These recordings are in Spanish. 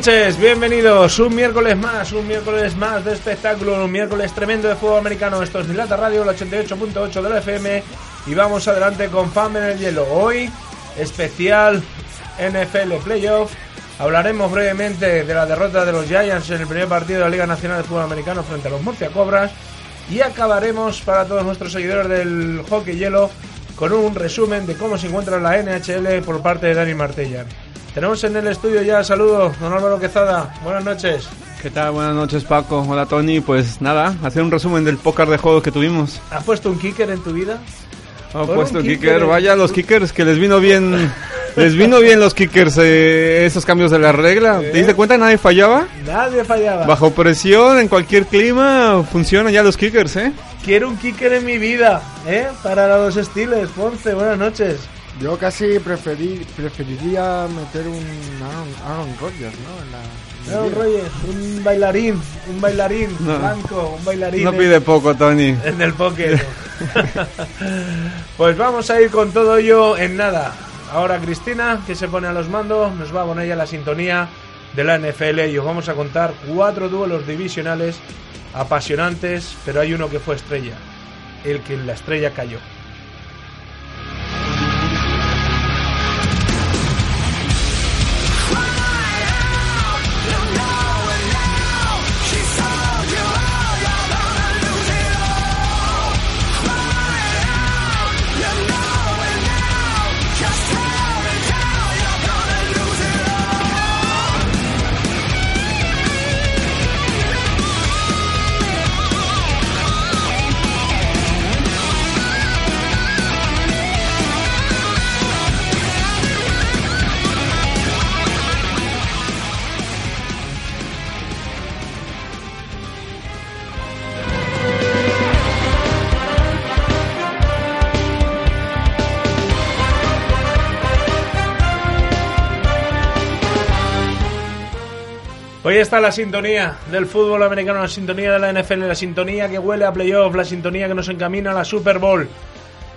Noches, bienvenidos un miércoles más, un miércoles más de espectáculo, un miércoles tremendo de fútbol americano. Esto es Milata Radio, el 88.8 de la FM y vamos adelante con FAM en el hielo. Hoy, especial NFL Playoff. Hablaremos brevemente de la derrota de los Giants en el primer partido de la Liga Nacional de Fútbol Americano frente a los Murcia Cobras y acabaremos para todos nuestros seguidores del hockey hielo con un resumen de cómo se encuentra la NHL por parte de Dani Martella. Tenemos en el estudio ya, saludos, don Álvaro Quezada, buenas noches. ¿Qué tal? Buenas noches Paco, hola Tony, pues nada, hacer un resumen del póker de juego que tuvimos. ¿Has puesto un kicker en tu vida? He puesto un kicker, vaya los kickers que les vino bien, les vino bien los kickers eh, esos cambios de la regla. ¿Te diste cuenta? Nadie fallaba. Nadie fallaba. Bajo presión, en cualquier clima, funcionan ya los kickers, ¿eh? Quiero un kicker en mi vida, ¿eh? Para los estiles, Ponce, buenas noches. Yo casi preferí, preferiría meter un Aaron, Aaron Rodgers, ¿no? En la, Aaron Rodgers, un bailarín, un bailarín blanco, un bailarín. No pide poco, Tony. En el póker. pues vamos a ir con todo ello en nada. Ahora Cristina, que se pone a los mandos, nos va a poner ya la sintonía de la NFL y os vamos a contar cuatro duelos divisionales apasionantes, pero hay uno que fue estrella, el que en la estrella cayó. Está la sintonía del fútbol americano, la sintonía de la NFL, la sintonía que huele a playoff, la sintonía que nos encamina a la Super Bowl.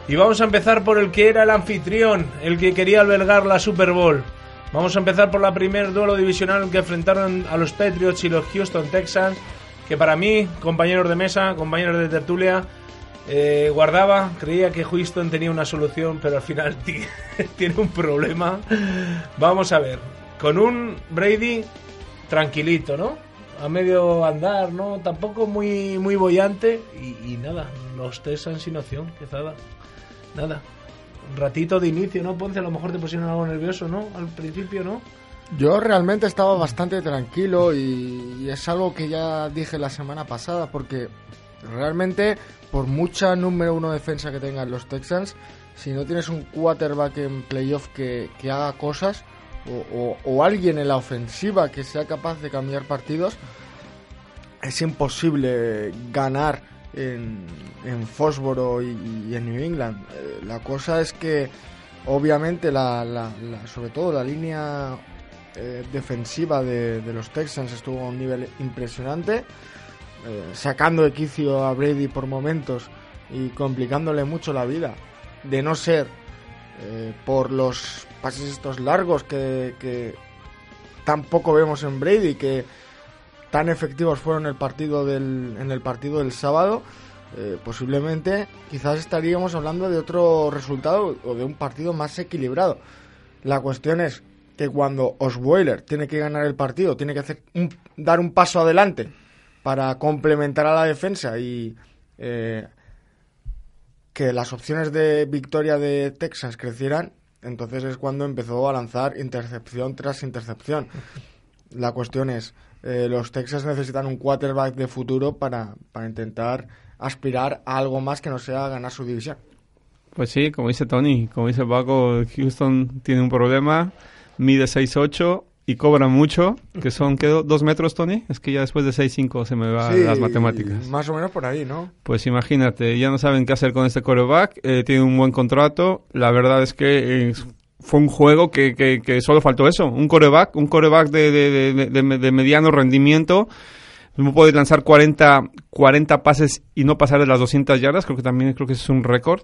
Y vamos a empezar por el que era el anfitrión, el que quería albergar la Super Bowl. Vamos a empezar por la primer duelo divisional que enfrentaron a los Patriots y los Houston Texans, que para mí, compañeros de mesa, compañeros de tertulia, eh, guardaba, creía que Houston tenía una solución, pero al final tiene un problema. Vamos a ver, con un Brady tranquilito, ¿no? A medio andar, ¿no? Tampoco muy muy bollante y, nada, los Texans sin opción, que nada. Un ratito de inicio, ¿no? Ponce, a lo mejor te pusieron algo nervioso, ¿no? Al principio, ¿no? Yo realmente estaba bastante tranquilo y, y es algo que ya dije la semana pasada porque realmente por mucha número uno defensa que tengan los Texans, si no tienes un quarterback en playoff que, que haga cosas, o, alguien en la ofensiva que sea capaz de cambiar partidos, es imposible ganar en, en Fósforo y, en New England. Eh, la cosa es que, obviamente, la, sobre todo la línea eh, defensiva de, los Texans estuvo a un nivel impresionante, eh, sacando de quicio a Brady por momentos y complicándole mucho la vida. De no ser por los pases estos largos que, que tampoco vemos en Brady, que tan efectivos fueron el partido del, en el partido del sábado, eh, posiblemente quizás estaríamos hablando de otro resultado o de un partido más equilibrado. La cuestión es que cuando Osweiler tiene que ganar el partido, tiene que hacer dar un paso adelante para complementar a la defensa y eh, que las opciones de victoria de Texas crecieran, entonces es cuando empezó a lanzar intercepción tras intercepción. La cuestión es, eh, los Texas necesitan un quarterback de futuro para, para intentar aspirar a algo más que no sea ganar su división. Pues sí, como dice Tony, como dice Paco, Houston tiene un problema, mide 6'8", y cobran mucho, que son, ¿qué? ¿Dos metros, Tony? Es que ya después de 6'5 se me van las matemáticas. más o menos por ahí, ¿no? Pues imagínate, ya no saben qué hacer con este coreback, eh, tiene un buen contrato, la verdad es que eh, fue un juego que, que, solo faltó eso, un coreback, un coreback de, de, de, de mediano rendimiento, no puede lanzar 40, 40 pases y no pasar de las 200 yardas, creo que también creo que es un récord.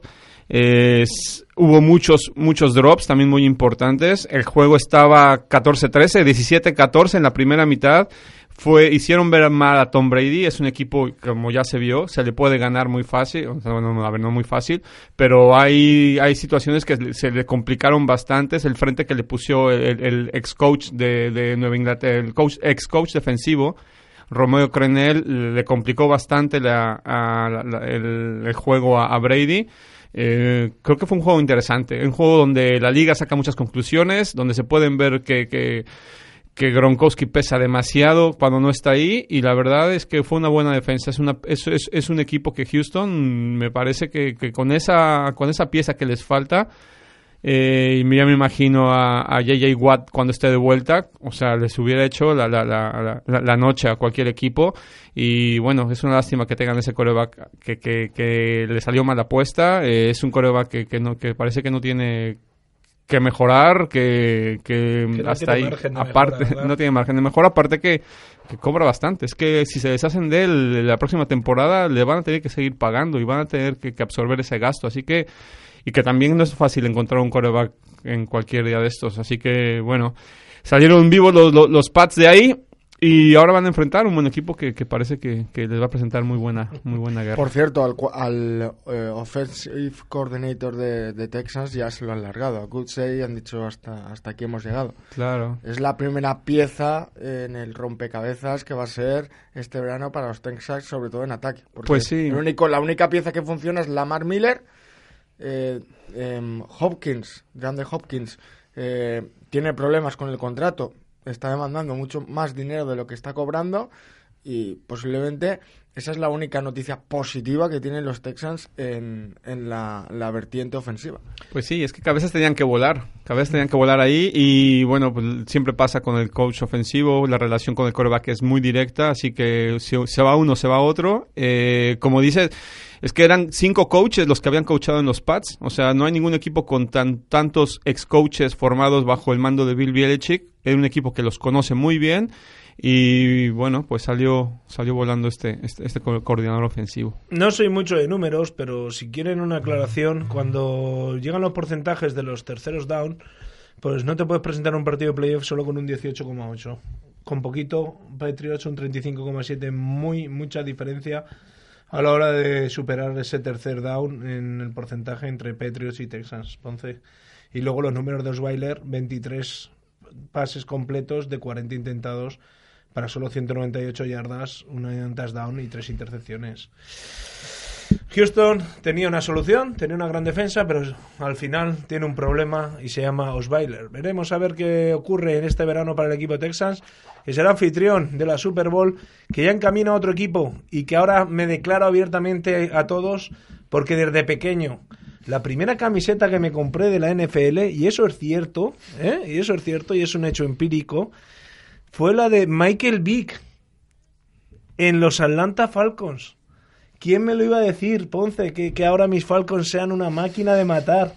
hubo muchos, muchos drops también muy importantes. El juego estaba 14-13, 17-14 en la primera mitad. Fue, hicieron ver mal a Tom Brady, es un equipo, como ya se vio, se le puede ganar muy fácil, bueno, a ver, no muy fácil, pero hay, hay situaciones que se le complicaron bastante. el frente que le puso el, ex coach de, de Nueva Inglaterra, el coach, ex coach defensivo, Romeo Crenel le complicó bastante el, juego a, Brady. Eh, creo que fue un juego interesante, un juego donde la liga saca muchas conclusiones, donde se pueden ver que, que, Gronkowski pesa demasiado cuando no está ahí y la verdad es que fue una buena defensa. Es, una, es, es, un equipo que Houston me parece que, que con, esa, con esa pieza que les falta eh, y ya me imagino a, a JJ Watt cuando esté de vuelta. O sea, les hubiera hecho la, la, la, la, noche a cualquier equipo. Y bueno, es una lástima que tengan ese coreback que, que, que le salió mal la apuesta. Eh, es un coreback que, que, no, que parece que no tiene que mejorar, que, que, hasta ahí, aparte, no tiene margen de mejora, aparte que, que, cobra bastante. Es que si se deshacen de él la próxima temporada, le van a tener que seguir pagando y van a tener que, que absorber ese gasto. Así que y que también no es fácil encontrar un coreback en cualquier día de estos. Así que, bueno, salieron vivos los, los, los Pats de ahí. Y ahora van a enfrentar un buen equipo que, que parece que, que, les va a presentar muy buena, muy buena guerra. Por cierto, al, al eh, offensive coordinator de, de, Texas ya se lo han largado. A Goodsey han dicho hasta, hasta aquí hemos llegado. Claro. Es la primera pieza en el rompecabezas que va a ser este verano para los Texas, sobre todo en ataque. pues sí. El único, la única pieza que funciona es Lamar Miller eh, em, Hopkins, Grande Hopkins, eh, tiene problemas con el contrato, está demandando mucho más dinero de lo que está cobrando y posiblemente esa es la única noticia positiva que tienen los Texans en, en la, vertiente ofensiva. Pues sí, es que veces tenían que volar, veces tenían que volar ahí y bueno, pues siempre pasa con el coach ofensivo, la relación con el coreback es muy directa, así que si se va uno, se va otro. Eh, como dices, es que eran cinco coaches los que habían coachado en los Pats, o sea, no hay ningún equipo con tan, tantos ex coaches formados bajo el mando de Bill Belichick, es un equipo que los conoce muy bien y bueno, pues salió, salió volando este, este, este, coordinador ofensivo. No soy mucho de números, pero si quieren una aclaración, cuando llegan los porcentajes de los terceros down, pues no te puedes presentar un partido de playoff solo con un 18,8. Con poquito, Patriots un 35,7, muy, mucha diferencia a la hora de superar ese tercer down en el porcentaje entre Patriots y Texans. Entonces, y luego los números de Osweiler, 23 pases completos de 40 intentados para solo 198 yardas, una touchdown y tres intercepciones. Houston tenía una solución, tenía una gran defensa, pero al final tiene un problema y se llama Osweiler. Veremos a ver qué ocurre en este verano para el equipo Texans, que será anfitrión de la Super Bowl, que ya encamina a otro equipo y que ahora me declaro abiertamente a todos porque desde pequeño la primera camiseta que me compré de la NFL, y eso es cierto, ¿eh? y eso es cierto y es un hecho empírico, fue la de Michael Vick en los Atlanta Falcons. ¿Quién me lo iba a decir, Ponce, que, que ahora mis Falcons sean una máquina de matar,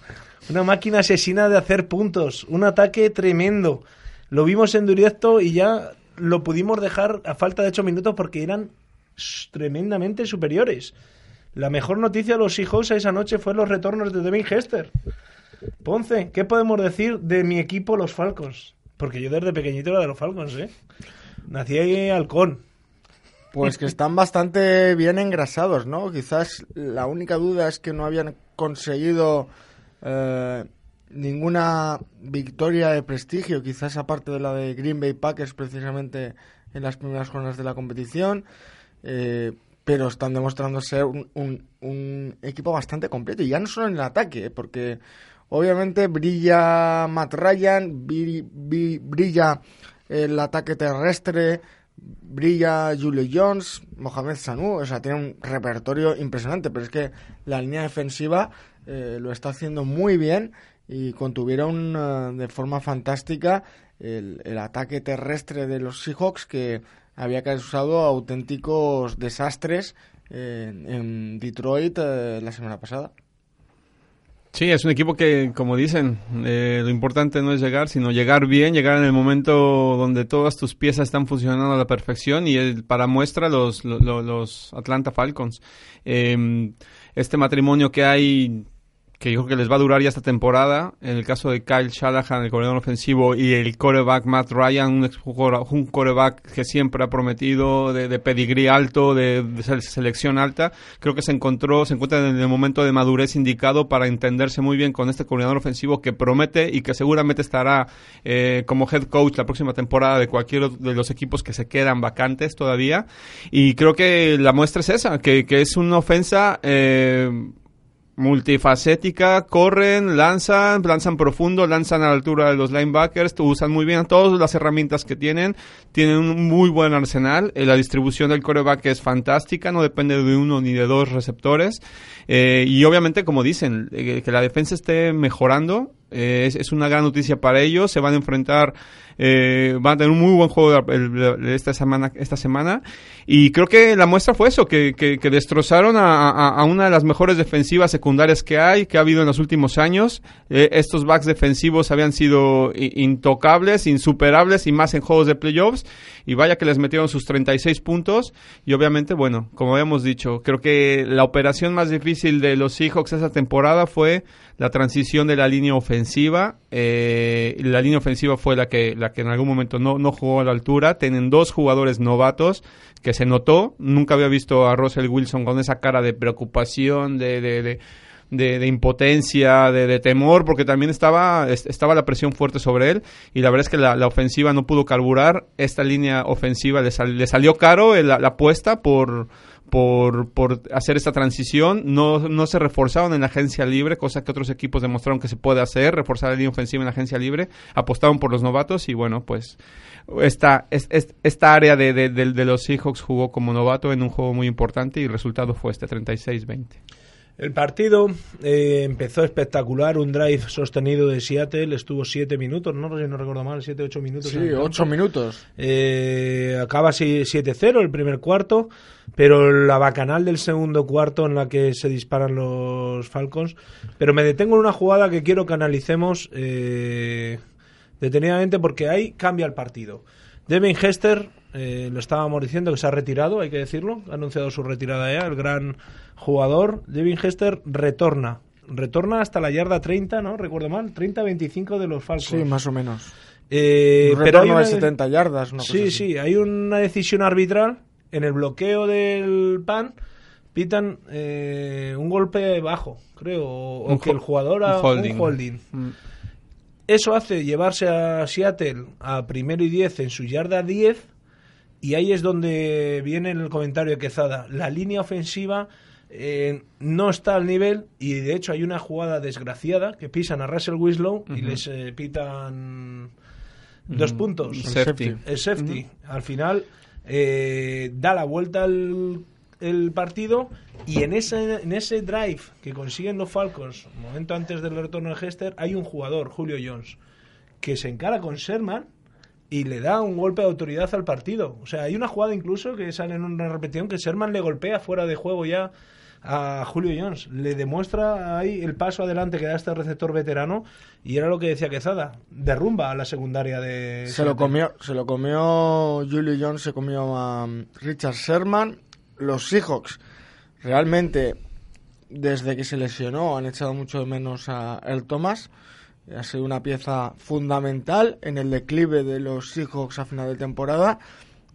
una máquina asesina de hacer puntos, un ataque tremendo? Lo vimos en directo y ya lo pudimos dejar a falta de ocho minutos porque eran tremendamente superiores. La mejor noticia de los Seahawks esa noche fue los retornos de Devin Hester. Ponce, ¿qué podemos decir de mi equipo, los Falcons? Porque yo desde pequeñito era de los Falcons, ¿eh? Nací ahí halcón. Pues que están bastante bien engrasados, ¿no? Quizás la única duda es que no habían conseguido eh, ninguna victoria de prestigio, quizás aparte de la de Green Bay Packers precisamente en las primeras jornadas de la competición, eh, pero están demostrando ser un, equipo bastante completo, y ya no solo en el ataque, porque Obviamente brilla Matt Ryan, brilla el ataque terrestre, brilla Julio Jones, Mohamed Sanu, o sea, tiene un repertorio impresionante, pero es que la línea defensiva eh, lo está haciendo muy bien y contuvieron uh, de forma fantástica el, ataque terrestre de los Seahawks que había causado auténticos desastres en Detroit eh, la semana pasada. Sí, es un equipo que, como dicen, eh, lo importante no es llegar, sino llegar bien, llegar en el momento donde todas tus piezas están funcionando a la perfección y para muestra los, los, Atlanta Falcons. Eh, este matrimonio que hay que yo creo que les va a durar ya esta temporada. En el caso de Kyle Shanahan, el coordinador ofensivo, y el coreback Matt Ryan, un, un coreback que siempre ha prometido de, de pedigrí alto, de, selección alta, creo que se encontró, se encuentra en el momento de madurez indicado para entenderse muy bien con este coordinador ofensivo que promete y que seguramente estará eh, como head coach la próxima temporada de cualquiera de los equipos que se quedan vacantes todavía. Y creo que la muestra es esa, que, que es una ofensa eh, multifacética, corren, lanzan, lanzan profundo, lanzan a la altura de los linebackers, usan muy bien todas las herramientas que tienen, tienen un muy buen arsenal, eh, la distribución del coreback es fantástica, no depende de uno ni de dos receptores, eh, y obviamente, como dicen, eh, que la defensa esté mejorando, es, es, una gran noticia para ellos, se van a enfrentar eh, van a tener un muy buen juego esta semana, esta semana. Y creo que la muestra fue eso, que, destrozaron a, una de las mejores defensivas secundarias que hay, que ha habido en los últimos años. Eh, estos backs defensivos habían sido intocables, insuperables y más en juegos de playoffs. Y vaya que les metieron sus 36 puntos. Y obviamente, bueno, como habíamos dicho, creo que la operación más difícil de los Seahawks esa temporada fue la transición de la línea ofensiva. Eh, la línea ofensiva fue la que, la que en algún momento no, no jugó a la altura. Tienen dos jugadores novatos que se notó. Nunca había visto a Russell Wilson con esa cara de preocupación, de, de, de impotencia, de, temor, porque también estaba, estaba la presión fuerte sobre él y la verdad es que la, ofensiva no pudo carburar. Esta línea ofensiva le, le salió caro la apuesta por por, por hacer esta transición. No, no se reforzaron en la agencia libre, cosa que otros equipos demostraron que se puede hacer, reforzar la línea ofensiva en la agencia libre. Apostaron por los novatos y bueno, pues esta, esta área de, de, de los Seahawks jugó como novato en un juego muy importante y el resultado fue este 36-20. El partido eh, empezó espectacular, un drive sostenido de Seattle, estuvo siete minutos, no, no recuerdo mal, siete, ocho minutos. Sí, ocho minutos. Eh, acaba 7-0 el primer cuarto, pero la bacanal del segundo cuarto en la que se disparan los Falcons. Pero me detengo en una jugada que quiero que analicemos eh, detenidamente porque ahí cambia el partido. Devin Hester, lo estábamos diciendo que se ha retirado, hay que decirlo, ha anunciado su retirada ya, el gran jugador, Devin Hester, retorna. Retorna hasta la yarda 30, ¿no? Recuerdo mal, 30-25 de los Falcons. Sí, más o menos. Eh, pero hay de 70 yardas. sí, sí, hay una decisión arbitral en el bloqueo del PAN. Pitan eh, un golpe bajo, creo, o, que el jugador ha un holding. Mm. Eso hace llevarse a Seattle a primero y 10 en su yarda 10 y ahí es donde viene el comentario de Quezada. La línea ofensiva eh, no está al nivel y de hecho hay una jugada desgraciada que pisan a Russell Winslow y les eh, pitan dos puntos. El safety. El safety. Al final eh, da la vuelta al el partido y en ese, en ese drive que consiguen los Falcons, un momento antes del retorno de Hester, hay un jugador, Julio Jones, que se encara con Sherman y le da un golpe de autoridad al partido. O sea, hay una jugada incluso que sale en una repetición que Sherman le golpea fuera de juego ya a Julio Jones. Le demuestra ahí el paso adelante que da este receptor veterano y era lo que decía Quezada, derrumba a la secundaria de... Se lo comió, se lo comió Julio Jones, se comió a um, Richard Sherman. Los Seahawks realmente desde que se lesionó han echado mucho de menos a El Thomas. Ha sido una pieza fundamental en el declive de los Seahawks a final de temporada.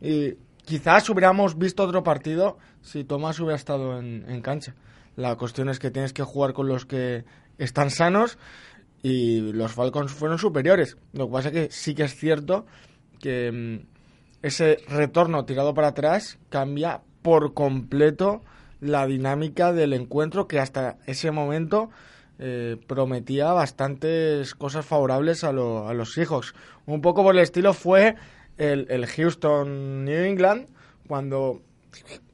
Y quizás hubiéramos visto otro partido si Tomás hubiera estado en, cancha. La cuestión es que tienes que jugar con los que están sanos y los Falcons fueron superiores. Lo que pasa es que sí que es cierto que mm, ese retorno tirado para atrás cambia por completo la dinámica del encuentro que hasta ese momento eh, prometía bastantes cosas favorables a, a los Seahawks. Un poco por el estilo fue el, Houston New England, cuando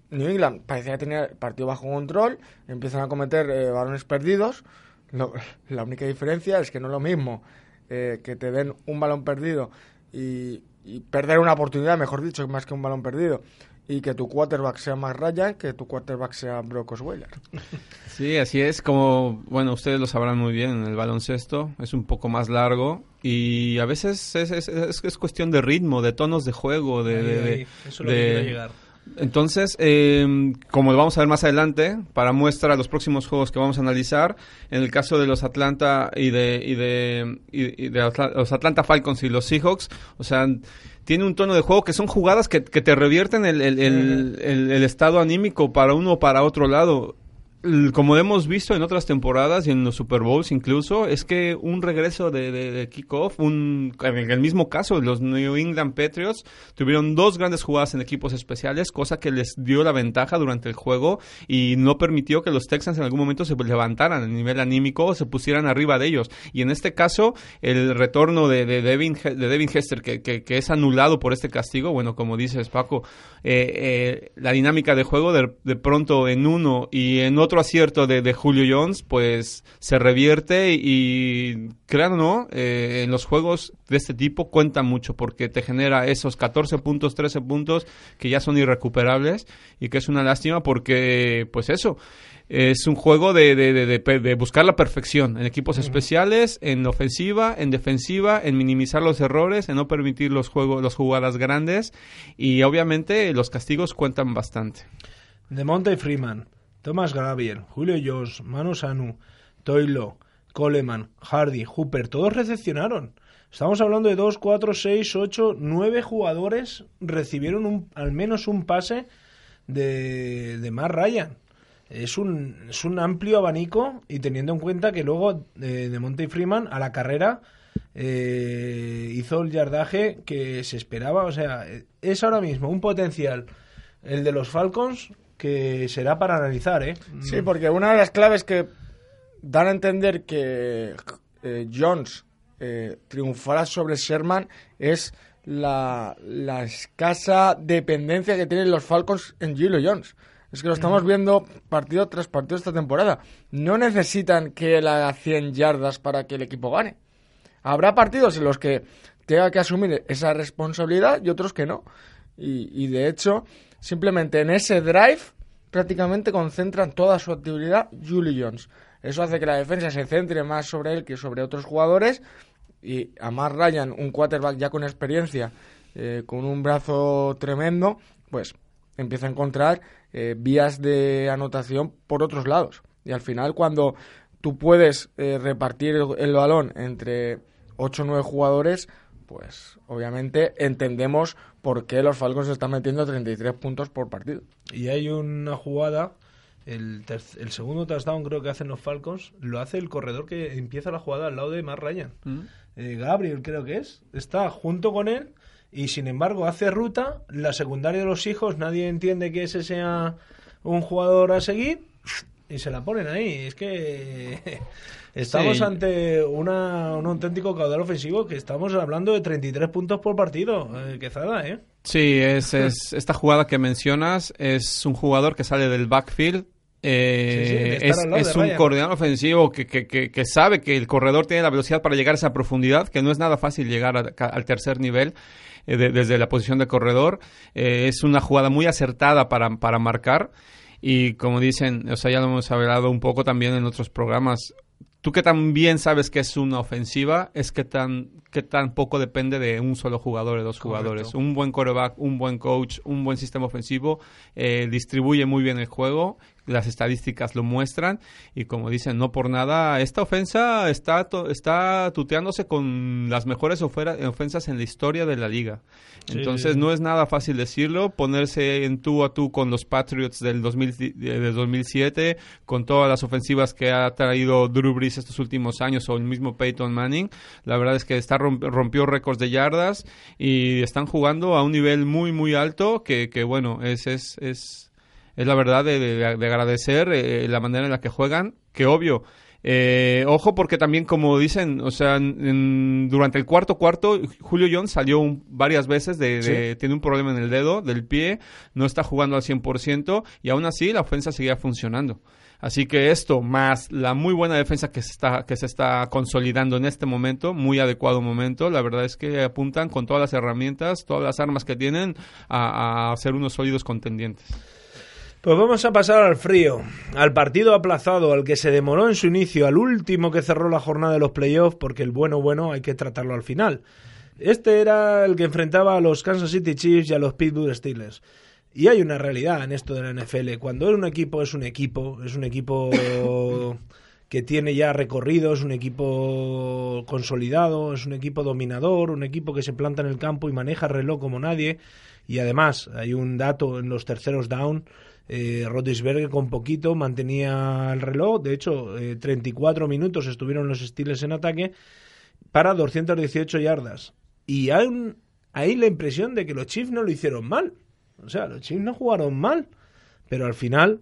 New England parecía tener el partido bajo control, empiezan a cometer eh, balones perdidos. la única diferencia es que no es lo mismo eh, que te den un balón perdido y, perder una oportunidad, mejor dicho, más que un balón perdido, y que tu quarterback sea más Ryan que tu quarterback sea Brock Osweiler. Sí, así es. Como, bueno, ustedes lo sabrán muy bien en el baloncesto, es un poco más largo y a veces es, es, es, cuestión de ritmo, de tonos de juego, de... de, Eso es lo que quiero llegar. Entonces, eh, como lo vamos a ver más adelante, para muestra los próximos juegos que vamos a analizar, en el caso de los Atlanta y de, y de, y de Atla- los Atlanta Falcons y los Seahawks, o sea, tiene un tono de juego que son jugadas que, que te revierten el, el, el, el- el estado anímico para uno o para otro lado. Como hemos visto en otras temporadas y en los Super Bowls incluso, es que un regreso de, de, de kickoff, un, en el mismo caso, los New England Patriots tuvieron dos grandes jugadas en equipos especiales, cosa que les dio la ventaja durante el juego y no permitió que los Texans en algún momento se levantaran a nivel anímico o se pusieran arriba de ellos. Y en este caso, el retorno de, de, Devin, de Devin Hester, que, que, que es anulado por este castigo, bueno, como dices Paco, eh, eh, la dinámica de juego de, de pronto en uno y en otro acierto de, de Julio Jones, pues se revierte y, crean o no, eh, en los juegos de este tipo cuenta mucho porque te genera esos 14 puntos, 13 puntos que ya son irrecuperables y que es una lástima porque, pues eso, es un juego de, de, de- de- de buscar la perfección en equipos especiales, en ofensiva, en defensiva, en minimizar los errores, en no permitir los juegos, las jugadas grandes y obviamente los castigos cuentan bastante. De Monte Freeman, Thomas Gabriel, Julio Jones, Manu Sanu, Toilo, Coleman, Hardy, Hooper, todos recepcionaron. Estamos hablando de 2, 4, 6, 8, 9 jugadores recibieron un, al menos un pase de, de Ryan. Es un, es un amplio abanico y teniendo en cuenta que luego eh, de Monte Freeman a la carrera eh, hizo el yardaje que se esperaba. O sea, es ahora mismo un potencial el de los Falcons que será para analizar, ¿eh? Sí, porque una de las claves que dan a entender que eh, Jones eh, triunfará sobre Sherman es la, la escasa dependencia que tienen los Falcons en Gilo Jones. Es que lo estamos viendo partido tras partido esta temporada. No necesitan que él haga 100 yardas para que el equipo gane. Habrá partidos en los que tenga que asumir esa responsabilidad y otros que no. Y, y de hecho, simplemente en ese drive prácticamente concentran toda su actividad Julie Jones. Eso hace que la defensa se centre más sobre él que sobre otros jugadores. Y a Matt Ryan, un quarterback ya con experiencia, eh, con un brazo tremendo, pues empieza a encontrar eh, vías de anotación por otros lados. Y al final, cuando tú puedes eh, repartir el, el balón entre 8 o 9 jugadores, pues obviamente entendemos por qué los Falcons están metiendo 33 puntos por partido. Y hay una jugada, el, el segundo touchdown creo que hacen los Falcons, lo hace el corredor que empieza la jugada al lado de Matt Ryan. Eh, Gabriel creo que es, está junto con él y sin embargo hace ruta, la secundaria de los hijos, nadie entiende que ese sea un jugador a seguir y se la ponen ahí. Es que estamos Sí. ante una, un auténtico caudal ofensivo que estamos hablando de 33 puntos por partido, eh, Quezada, ¿eh? Sí, es, es esta jugada que mencionas es un jugador que sale del backfield. eh, Sí, es es un Ryan. coordinador ofensivo que, que, que, que sabe que el corredor tiene la velocidad para llegar a esa profundidad, que no es nada fácil llegar a- al tercer nivel eh, de- desde la posición de corredor. Eh, es una jugada muy acertada para, para marcar. Y como dicen, o sea, ya lo hemos hablado un poco también en otros programas. Tú que también sabes que es una ofensiva, es que tan, que tan poco depende de un solo jugador, de dos Correcto. jugadores. Un buen coreback, un buen coach, un buen sistema ofensivo, eh, distribuye muy bien el juego, las estadísticas lo muestran y como dicen, no por nada, esta ofensa está, está tuteándose con las mejores ofensas en la historia de la liga. Sí, Entonces no es nada fácil decirlo, ponerse en tú a tú con los Patriots del, 2000 de- del 2007, con todas las ofensivas que ha traído Drew Brees estos últimos años o el mismo Peyton Manning. La verdad es que está romp- rompió récords de yardas y están jugando a un nivel muy muy alto que, que bueno, es, es, es, es la verdad de, de- de agradecer eh, la manera en la que juegan, que obvio, eh, ojo porque también como dicen, o sea, en- durante el cuarto cuarto, Julio Jones salió un- varias veces de, de- tiene un problema en el dedo del pie, no está jugando al 100% y aún así la ofensa seguía funcionando. Así que esto, más la muy buena defensa que se está, que se está consolidando en este momento, muy adecuado momento, la verdad es que apuntan con todas las herramientas, todas las armas que tienen a, a ser unos sólidos contendientes. Pues vamos a pasar al frío, al partido aplazado, al que se demoró en su inicio, al último que cerró la jornada de los playoffs, porque el bueno bueno hay que tratarlo al final. Este era el que enfrentaba a los Kansas City Chiefs y a los Pittsburgh Steelers. Y hay una realidad en esto de la NFL. Cuando un equipo es un equipo, es un equipo que tiene ya recorrido, es un equipo consolidado, es un equipo dominador, un equipo que se planta en el campo y maneja el reloj como nadie. Y además hay un dato en los terceros down. Eh, con poquito mantenía el reloj. De hecho, 34 eh, minutos estuvieron los Steelers en ataque para 218 yardas. Y hay ahí la impresión de que los Chiefs no lo hicieron mal. O sea, los Chiefs no jugaron mal, pero al final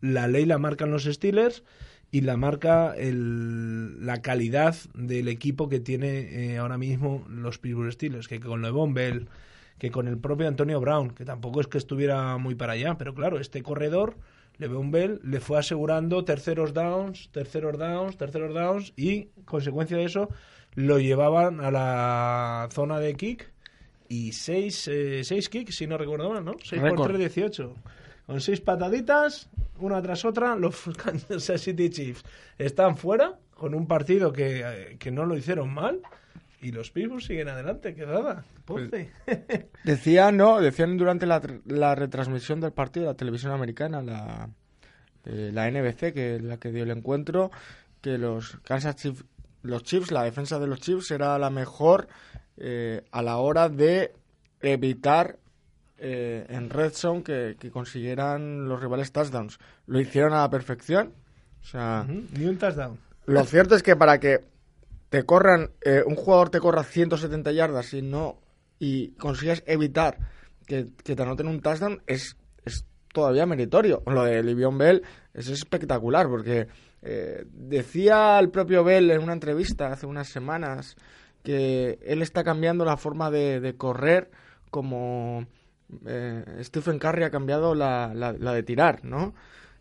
la ley la marcan los Steelers y la marca el, la calidad del equipo que tiene eh, ahora mismo los Pittsburgh Steelers, que con Levon Bell, que con el propio Antonio Brown, que tampoco es que estuviera muy para allá, pero claro, este corredor, Levon Bell, le fue asegurando terceros downs, terceros downs, terceros downs y, consecuencia de eso, lo llevaban a la zona de kick y seis, eh, seis kicks, si no recuerdo mal, ¿no? 6 por 3, 18. Con seis pataditas, una tras otra, los Kansas City Chiefs están fuera con un partido que, eh, que no lo hicieron mal y los Pittsburgh siguen adelante, que nada. Pues, decían, no, decían durante la, la, retransmisión del partido de la televisión americana, la, eh, la NBC, que es la que dio el encuentro, que los Kansas Chiefs, los Chiefs, la defensa de los Chiefs era la mejor eh, a la hora de evitar eh, en red zone que, consiguieran los rivales touchdowns. Lo hicieron a la perfección. O sea, Ni un touchdown. Lo cierto es que para que te corran, eh, un jugador te corra 170 yardas y no y consigas evitar que, te anoten un touchdown es, es todavía meritorio. Lo de Livion Bell es espectacular porque decía el propio Bell en una entrevista hace unas semanas que él está cambiando la forma de, correr como eh, Stephen Curry ha cambiado la, la, de tirar, ¿no?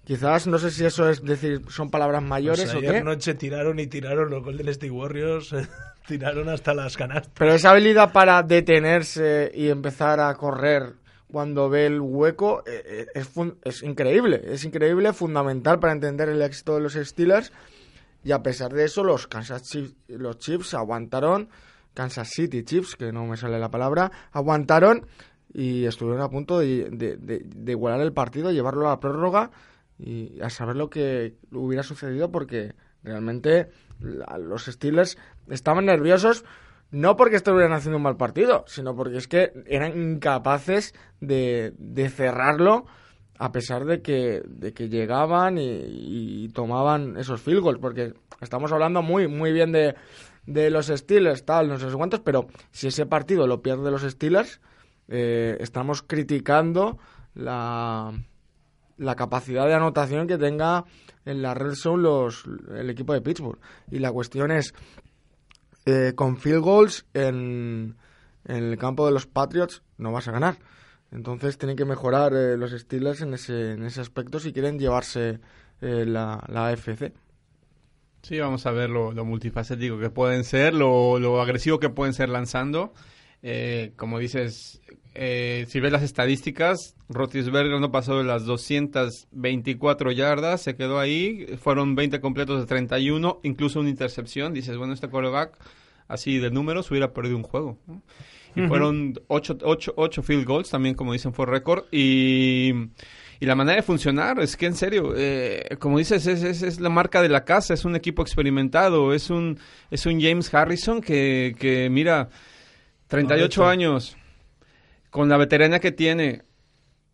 Quizás, no sé si eso es decir, son palabras mayores pues o qué. noche tiraron y tiraron los Golden State Warriors, tiraron hasta las canastas. Pero esa habilidad para detenerse y empezar a correr cuando ve el hueco eh, eh, es, es increíble, es increíble, fundamental para entender el éxito de los Steelers y a pesar de eso, los Kansas Chiefs, los Chiefs aguantaron, Kansas City Chiefs, que no me sale la palabra, aguantaron y estuvieron a punto de, de, igualar el partido, llevarlo a la prórroga y a saber lo que hubiera sucedido porque realmente los Steelers estaban nerviosos no porque estuvieran haciendo un mal partido, sino porque es que eran incapaces de, de cerrarlo a pesar de que, de que llegaban y, tomaban esos field goals, porque estamos hablando muy, muy bien de, de los Steelers, tal, no sé cuántos, pero si ese partido lo pierde los Steelers, eh, estamos criticando la, la capacidad de anotación que tenga en la red zone los, el equipo de Pittsburgh. Y la cuestión es, eh, con field goals en, en el campo de los Patriots no vas a ganar. Entonces tienen que mejorar eh, los Steelers en ese, en ese aspecto si quieren llevarse eh, la, la AFC. Sí, vamos a ver lo, multifacético que pueden ser, lo, lo, agresivo que pueden ser lanzando. Como dices, si ves las estadísticas, Rotisberger no pasó de las 224 yardas, se quedó ahí, fueron 20 completos de 31, incluso una intercepción. Dices, bueno, este quarterback así de números hubiera perdido un juego. Y fueron ocho, ocho, ocho field goals, también como dicen fue récord. Y, y la manera de funcionar es que en serio, eh, como dices, es, es, es, la marca de la casa, es un equipo experimentado, es un, es un James Harrison que, que mira, 38 años, con la veteranía que tiene,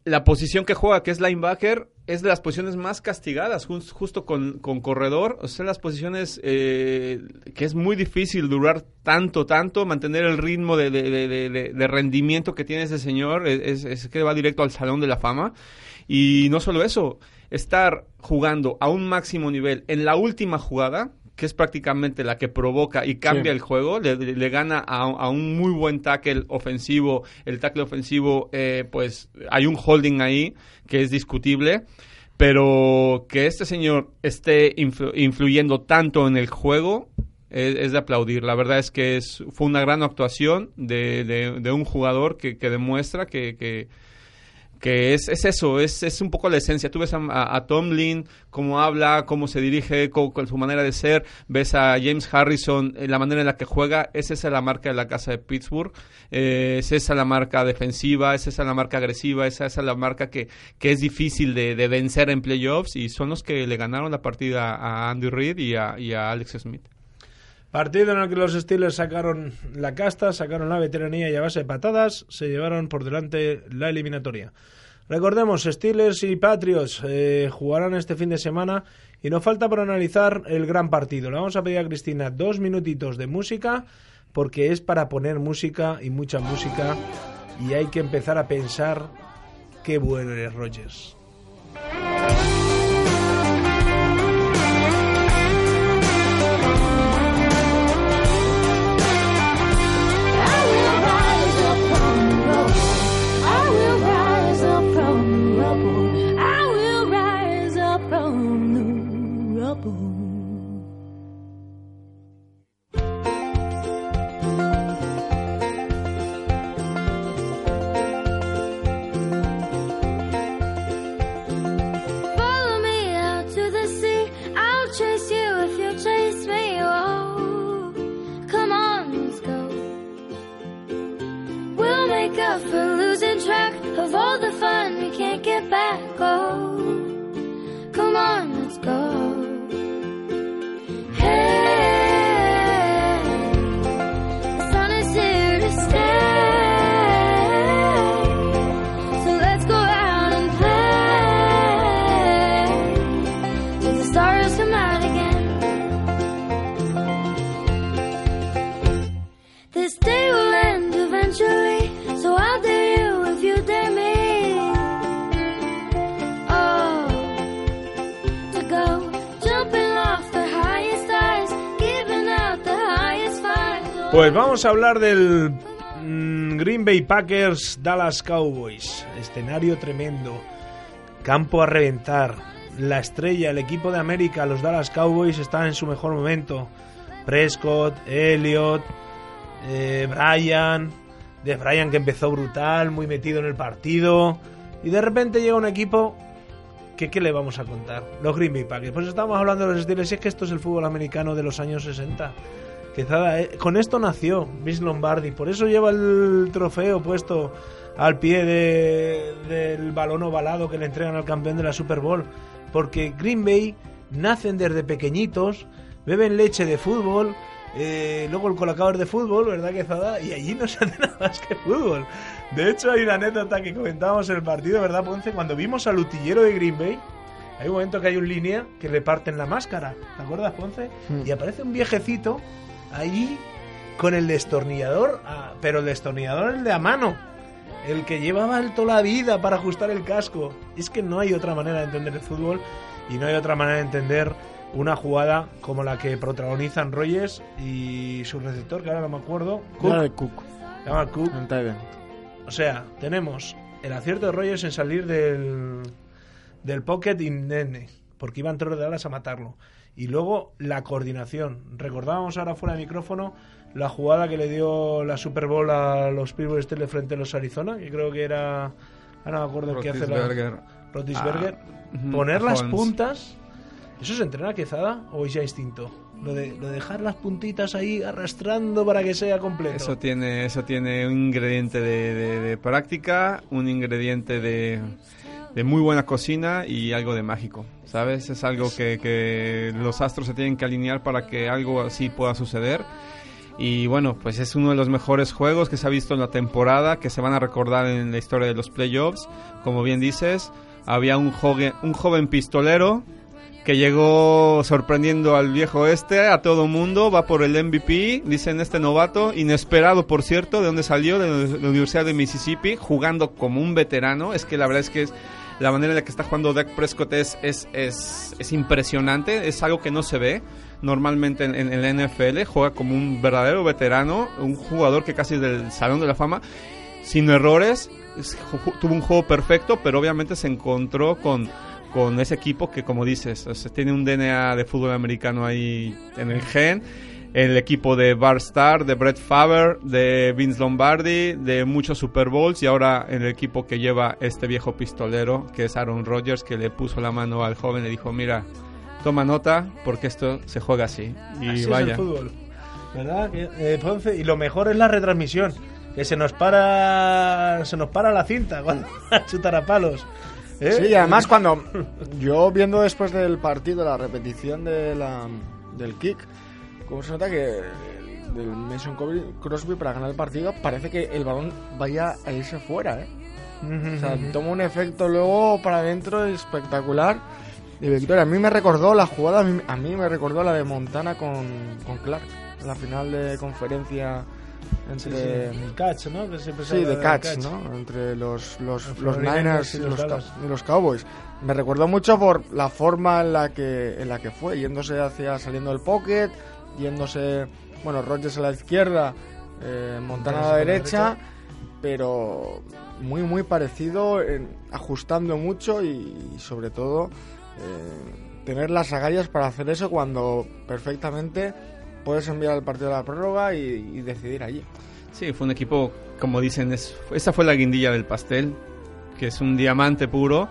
la posición que juega, que es linebacker, es de las posiciones más castigadas, justo con, con, corredor. O sea, las posiciones eh, que es muy difícil durar tanto, tanto, mantener el ritmo de, de, rendimiento que tiene ese señor, es, es, que va directo al Salón de la Fama. Y no solo eso, estar jugando a un máximo nivel en la última jugada, que es prácticamente la que provoca y cambia el juego, le, gana a, un muy buen tackle ofensivo. El tackle ofensivo, eh, pues hay un holding ahí que es discutible. Pero que este señor esté influyendo tanto en el juego es, de aplaudir. La verdad es que es, fue una gran actuación de, de, un jugador que, que demuestra que, que que es, es eso, es, es, un poco la esencia. Tú ves a, Tomlin, cómo habla, cómo se dirige, con su manera de ser, ves a James Harrison, eh, la manera en la que juega, es esa la marca de la casa de Pittsburgh, eh, es esa la marca defensiva, es esa la marca agresiva, es esa la marca que, que es difícil de, de, vencer en playoffs y son los que le ganaron la partida a Andy Reid y a, y a Alex Smith. Partido en el que los Steelers sacaron la casta, sacaron la veteranía y a base de patadas se llevaron por delante la eliminatoria. Recordemos, Steelers y Patriots eh, jugarán este fin de semana y nos falta por analizar el gran partido. Le vamos a pedir a Cristina dos minutitos de música porque es para poner música y mucha música y hay que empezar a pensar qué bueno eres Rogers. Vamos a hablar del mm, Green Bay Packers Dallas Cowboys. Escenario tremendo. Campo a reventar. La estrella, el equipo de América, los Dallas Cowboys están en su mejor momento. Prescott, Elliott, eh, Brian. De Brian que empezó brutal, muy metido en el partido. Y de repente llega un equipo que ¿qué le vamos a contar? Los Green Bay Packers. Pues estamos hablando de los Steelers y es que esto es el fútbol americano de los años 60 eh, con esto nació Vince Lombardi, por eso lleva el trofeo puesto al pie del balón ovalado que le entregan al campeón de la Super Bowl, porque Green Bay nacen desde pequeñitos, beben leche de fútbol, eh, luego el colacador de fútbol, ¿verdad que Zada? Y allí no se hace nada más que fútbol. De hecho, hay una anécdota que comentábamos en el partido, ¿verdad, Ponce? Cuando vimos al utillero de Green Bay, hay un momento que hay un línea que le parten la máscara, ¿te acuerdas, Ponce? Hmm. Y aparece un viejecito ahí con el destornillador, ah, pero el destornillador el de a mano, el que llevaba toda la vida para ajustar el casco. Es que no hay otra manera de entender el fútbol y no hay otra manera de entender una jugada como la que protagonizan Rogers y su receptor, que ahora no me acuerdo. Cook. Cook. llama Cook. O sea, tenemos el acierto de Rogers en salir del, del pocket indemne, porque iban todos de alas a matarlo. Y luego la coordinación. Recordábamos ahora fuera de micrófono la jugada que le dio la Super Bowl a los Pittsburgh Steelers frente a los Arizona, que creo que era... Ahora no me acuerdo qué hace la... Rotisberger. Ah, Poner las puntas... ¿Eso se entrena quezada o es ya instinto? Lo de, lo de, dejar las puntitas ahí arrastrando para que sea completo. Eso tiene, eso tiene un ingrediente de práctica, un ingrediente de, de muy buena cocina y algo de mágico, ¿sabes? Es algo que, que los astros se tienen que alinear para que algo así pueda suceder. Y bueno, pues es uno de los mejores juegos que se ha visto en la temporada, que se van a recordar en la historia de los playoffs. Como bien dices, había un joven, un joven pistolero que llegó sorprendiendo al viejo este, a todo mundo, va por el MVP, dicen este novato, inesperado por cierto, de dónde salió, de la Universidad de Mississippi, jugando como un veterano, es que la verdad es que es la manera en la que está jugando Dak Prescott es, es, es, impresionante, es algo que no se ve normalmente en, en, la NFL, juega como un verdadero veterano, un jugador que casi es del Salón de la Fama, sin errores, tuvo un juego perfecto, pero obviamente se encontró con con ese equipo que, como dices, tiene un DNA de fútbol americano ahí en el gen. El equipo de Bar Star, de Brett Favre, de Vince Lombardi, de muchos Super Bowls y ahora el equipo que lleva este viejo pistolero que es Aaron Rodgers que le puso la mano al joven y le dijo, mira, toma nota porque esto se juega así. Y vaya. Es el fútbol. ¿Verdad? Eh, y lo mejor es la retransmisión que se nos para se nos para la cinta cuando chutar a palos. ¿eh? Sí, y además cuando yo viendo después del partido la repetición de la, del kick, como se nota que del Mason Crosby para ganar el partido parece que el balón vaya a irse fuera, ¿eh? o sea, toma un efecto luego para adentro espectacular. Y victoria, a mí me recordó la jugada, a mí, me recordó la de Montana con, con Clark, la final de conferencia entre el catch, ¿no? sí, de catch, ¿no? Entre los, los, los, Niners y los, y los, Cowboys. Me recordó mucho por la forma en la que en la que fue, yéndose hacia saliendo del pocket, yéndose, bueno, Rodgers a la izquierda, eh, Montana a la derecha, pero muy muy parecido, ajustando mucho y, sobre todo eh, tener las agallas para hacer eso cuando perfectamente puedes enviar el partido a la prórroga y, decidir allí. Sí, fue un equipo, como dicen, es, esa fue la guindilla del pastel, que es un diamante puro,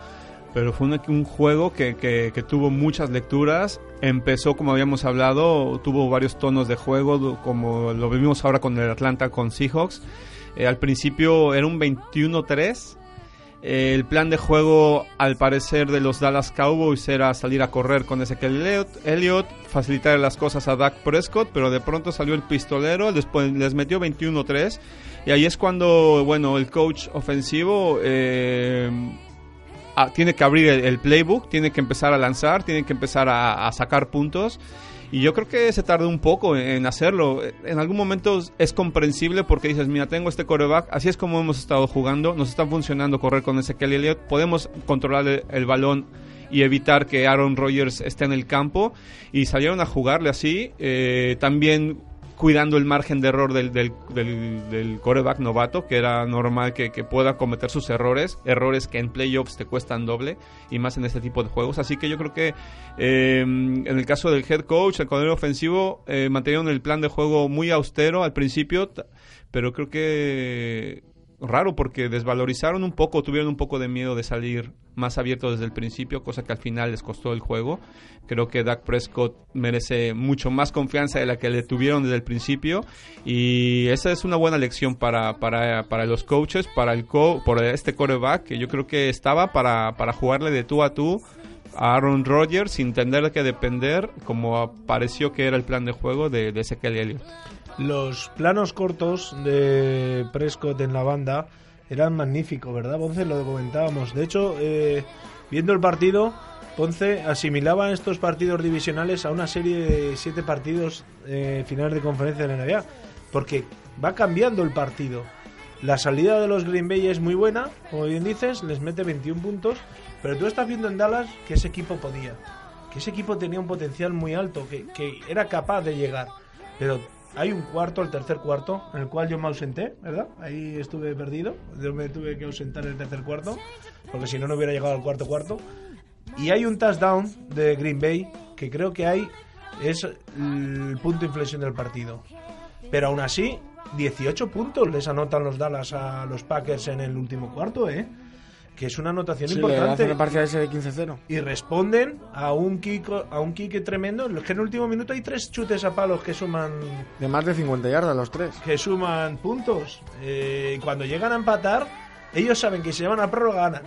pero fue un, juego que, que, tuvo muchas lecturas. Empezó, como habíamos hablado, tuvo varios tonos de juego, como lo vimos ahora con el Atlanta con Seahawks. Eh, al principio era un 21-3 el plan de juego, al parecer, de los Dallas Cowboys era salir a correr con Ezekiel Elliott, facilitar las cosas a Dak Prescott, pero de pronto salió el pistolero, después les metió 21-3. Y ahí es cuando, bueno, el coach ofensivo eh, tiene que abrir el, playbook, tiene que empezar a lanzar, tiene que empezar a sacar puntos. Y yo creo que se tardó un poco en hacerlo. En algún momento es comprensible porque dices, mira, tengo este coreback, así es como hemos estado jugando, nos está funcionando correr con ese Kelly Elliott, podemos controlar el, balón y evitar que Aaron Rodgers esté en el campo. Y salieron a jugarle así. Eh, también cuidando el margen de error del, del, del, coreback novato, que era normal que, pueda cometer sus errores, errores que en playoffs te cuestan doble, y más en este tipo de juegos. Así que yo creo que eh, en el caso del head coach, el coordinador ofensivo, eh, mantenieron el plan de juego muy austero al principio, pero creo que raro porque desvalorizaron un poco, tuvieron un poco de miedo de salir más abierto desde el principio, cosa que al final les costó el juego. Creo que Dak Prescott merece mucho más confianza de la que le tuvieron desde el principio y esa es una buena lección para, para, para los coaches, para el co por este coreback que yo creo que estaba para, para jugarle de tú a tú a Aaron Rodgers sin tener que depender como pareció que era el plan de juego de, de Ezekiel Elliott los planos cortos de Prescott en la banda eran magníficos, ¿verdad, Ponce? Lo comentábamos. De hecho, eh, viendo el partido, Ponce asimilaba estos partidos divisionales a una serie de siete partidos eh, finales de conferencia de la NBA, porque va cambiando el partido. La salida de los Green Bay es muy buena, como bien dices, les mete 21 puntos, pero tú estás viendo en Dallas que ese equipo podía, que ese equipo tenía un potencial muy alto, que, que era capaz de llegar, pero hay un cuarto, el tercer cuarto, en el cual yo me ausenté, ¿verdad? Ahí estuve perdido. Yo me tuve que ausentar en el tercer cuarto, porque si no, no hubiera llegado al cuarto cuarto. Y hay un touchdown de Green Bay que creo que hay es el punto de inflexión del partido. Pero aún así, 18 puntos les anotan los Dallas a los Packers en el último cuarto, ¿eh? Que es una anotación importante. ese de 15-0. Y responden a un kick a un kick tremendo. que en el último minuto hay tres chutes a palos que suman de más de 50 yardas los tres. Que suman puntos. Eh, cuando llegan a empatar, ellos saben que si se van a prórroga ganan.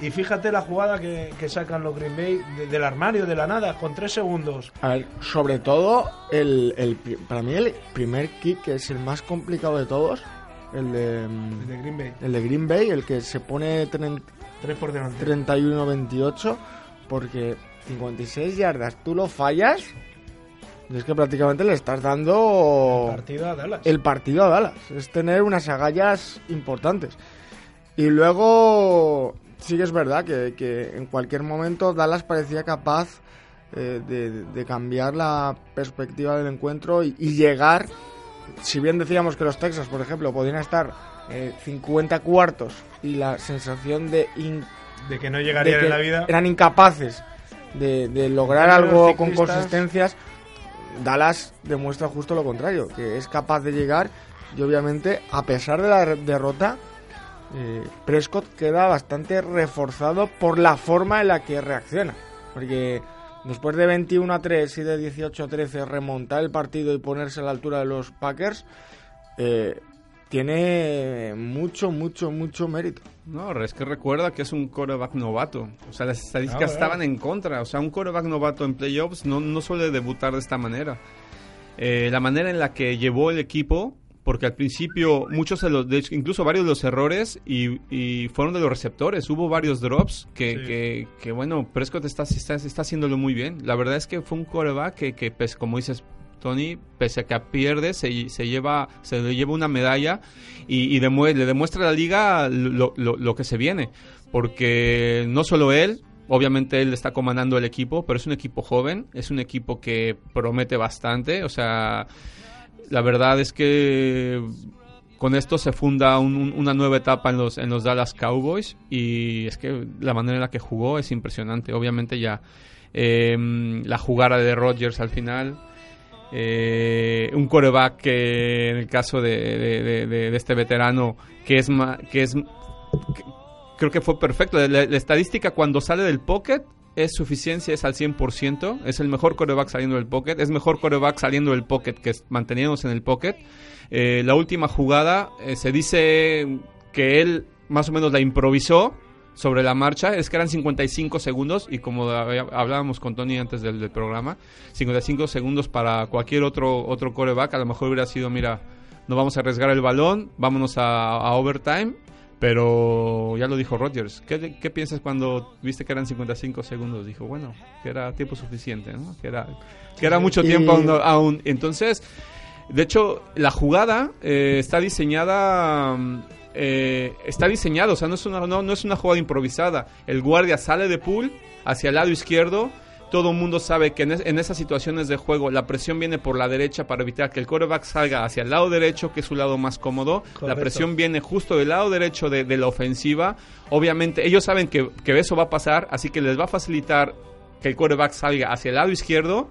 Y fíjate la jugada que, sacan los Green Bay del armario, de la nada, con tres segundos. A ver, sobre todo, el, el, para mí el primer kick, que es el más complicado de todos, el de, Green Bay. El de Green Bay, el que se pone 31-28, porque 56 yardas, tú lo fallas, y es que prácticamente le estás dando el partido a Dallas. El partido a Dallas, es tener unas agallas importantes. Y luego, sí que es verdad que, en cualquier momento Dallas parecía capaz eh, de, cambiar la perspectiva del encuentro y llegar si bien decíamos que los Texas, por ejemplo, podían estar 50 eh, cuartos y la sensación de De que no llegarían que en la vida. Eran incapaces de, de lograr algo con consistencias. Dallas demuestra justo lo contrario, que es capaz de llegar y obviamente, a pesar de la derrota, eh, Prescott queda bastante reforzado por la forma en la que reacciona. Porque después de 21 a 3 y de 18 a 13 remontar el partido y ponerse a la altura de los Packers, eh, tiene mucho, mucho, mucho mérito. No, es que recuerda que es un quarterback novato. O sea, las estadísticas Ah, estaban en contra. O sea, un quarterback novato en playoffs no, no suele debutar de esta manera. Eh, la manera en la que llevó el equipo, porque al principio muchos de los, de hecho, incluso varios de los errores y, y fueron de los receptores. Hubo varios drops que, Sí. que, que, bueno, Prescott está, está, está haciéndolo muy bien. La verdad es que fue un quarterback que, que pues, como dices, Tony, pese a que pierde, se, se lleva se le lleva una medalla y, y demue- le demuestra a la liga lo, lo- lo que se viene. Porque no solo él, obviamente él está comandando el equipo, pero es un equipo joven, es un equipo que promete bastante. O sea, la verdad es que con esto se funda un- un- una nueva etapa en los, en los Dallas Cowboys y es que la manera en la que jugó es impresionante. Obviamente ya eh, la jugada de Rodgers al final. eh, un coreback que en el caso de, de- este veterano que es ma- que es creo que fue perfecto la, la estadística cuando sale del pocket es suficiencia es al 100% es el mejor coreback saliendo del pocket es mejor coreback saliendo del pocket que manteniéndose en el pocket. Eh, la última jugada eh, se dice que él más o menos la improvisó sobre la marcha, es que eran 55 segundos y como hablábamos con Tony antes del, del programa, 55 segundos para cualquier otro otro coreback, a lo mejor hubiera sido, mira, no vamos a arriesgar el balón, vámonos a, a overtime, pero ya lo dijo Rodgers. ¿Qué, qué piensas cuando viste que eran 55 segundos? Dijo, bueno, que era tiempo suficiente, ¿no? Que era, que era mucho tiempo aún, aún. Entonces, de hecho, la jugada eh, está diseñada. eh, está diseñado, o sea, no es, una, no, no es una jugada improvisada. El guardia sale de pool hacia el lado izquierdo. Todo el mundo sabe que en, es- en esas situaciones de juego la presión viene por la derecha para evitar que el quarterback salga hacia el lado derecho, que es su lado más cómodo. La presión viene justo del lado derecho de, de la ofensiva. Obviamente, ellos saben que, que eso va a pasar, así que les va a facilitar que el quarterback salga hacia el lado izquierdo.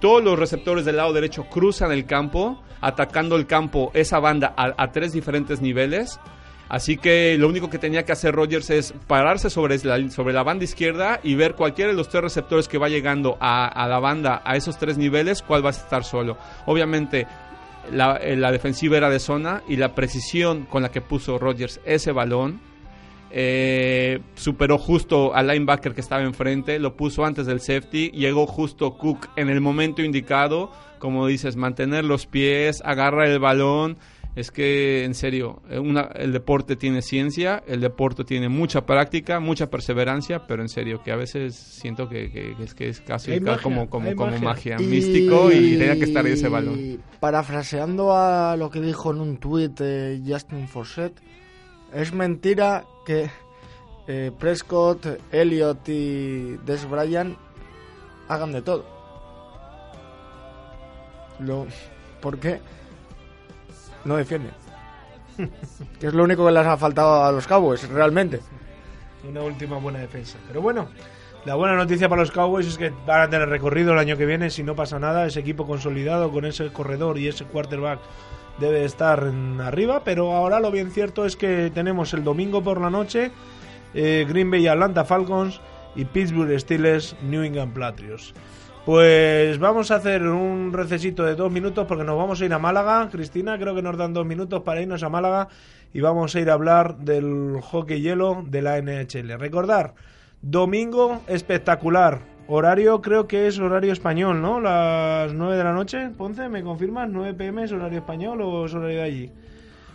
Todos los receptores del lado derecho cruzan el campo, atacando el campo, esa banda, a, a tres diferentes niveles. Así que lo único que tenía que hacer Rodgers es pararse sobre la, sobre la banda izquierda y ver cualquiera de los tres receptores que va llegando a, la banda a esos tres niveles, cuál va a estar solo. Obviamente, la, eh, defensiva era de zona y la precisión con la que puso Rodgers ese balón eh, superó justo al linebacker que estaba enfrente, lo puso antes del safety, llegó justo Cook en el momento indicado, como dices, mantener los pies, agarra el balón. Es que, en serio, eh, una- el deporte tiene ciencia, el deporte tiene mucha práctica, mucha perseverancia, pero en serio, que a veces siento que, que- que es, que es casi magia, como, como, como magia. magia, místico y tenía que estar ahí ese balón. Parafraseando a lo que dijo en un tuit eh, Justin Forsett, es mentira que eh, Prescott, Elliot y Des Bryant hagan de todo. Lo, ¿Por qué? No defienden. que es lo único que les ha faltado a los Cowboys, realmente. Una última buena defensa. Pero bueno, la buena noticia para los Cowboys es que van a tener recorrido el año que viene si no pasa nada. Ese equipo consolidado con ese corredor y ese quarterback debe estar arriba. Pero ahora lo bien cierto es que tenemos el domingo por la noche eh, Green Bay Atlanta Falcons y Pittsburgh Steelers New England Patriots. Pues vamos a hacer un recesito de dos minutos porque nos vamos a ir a Málaga. Cristina, creo que nos dan dos minutos para irnos a Málaga y vamos a ir a hablar del hockey hielo de la NHL. Recordar, domingo espectacular. Horario creo que es horario español, ¿no? Las 9 de la noche. Ponce, ¿me confirmas? ¿9 pm es horario español o es horario de allí?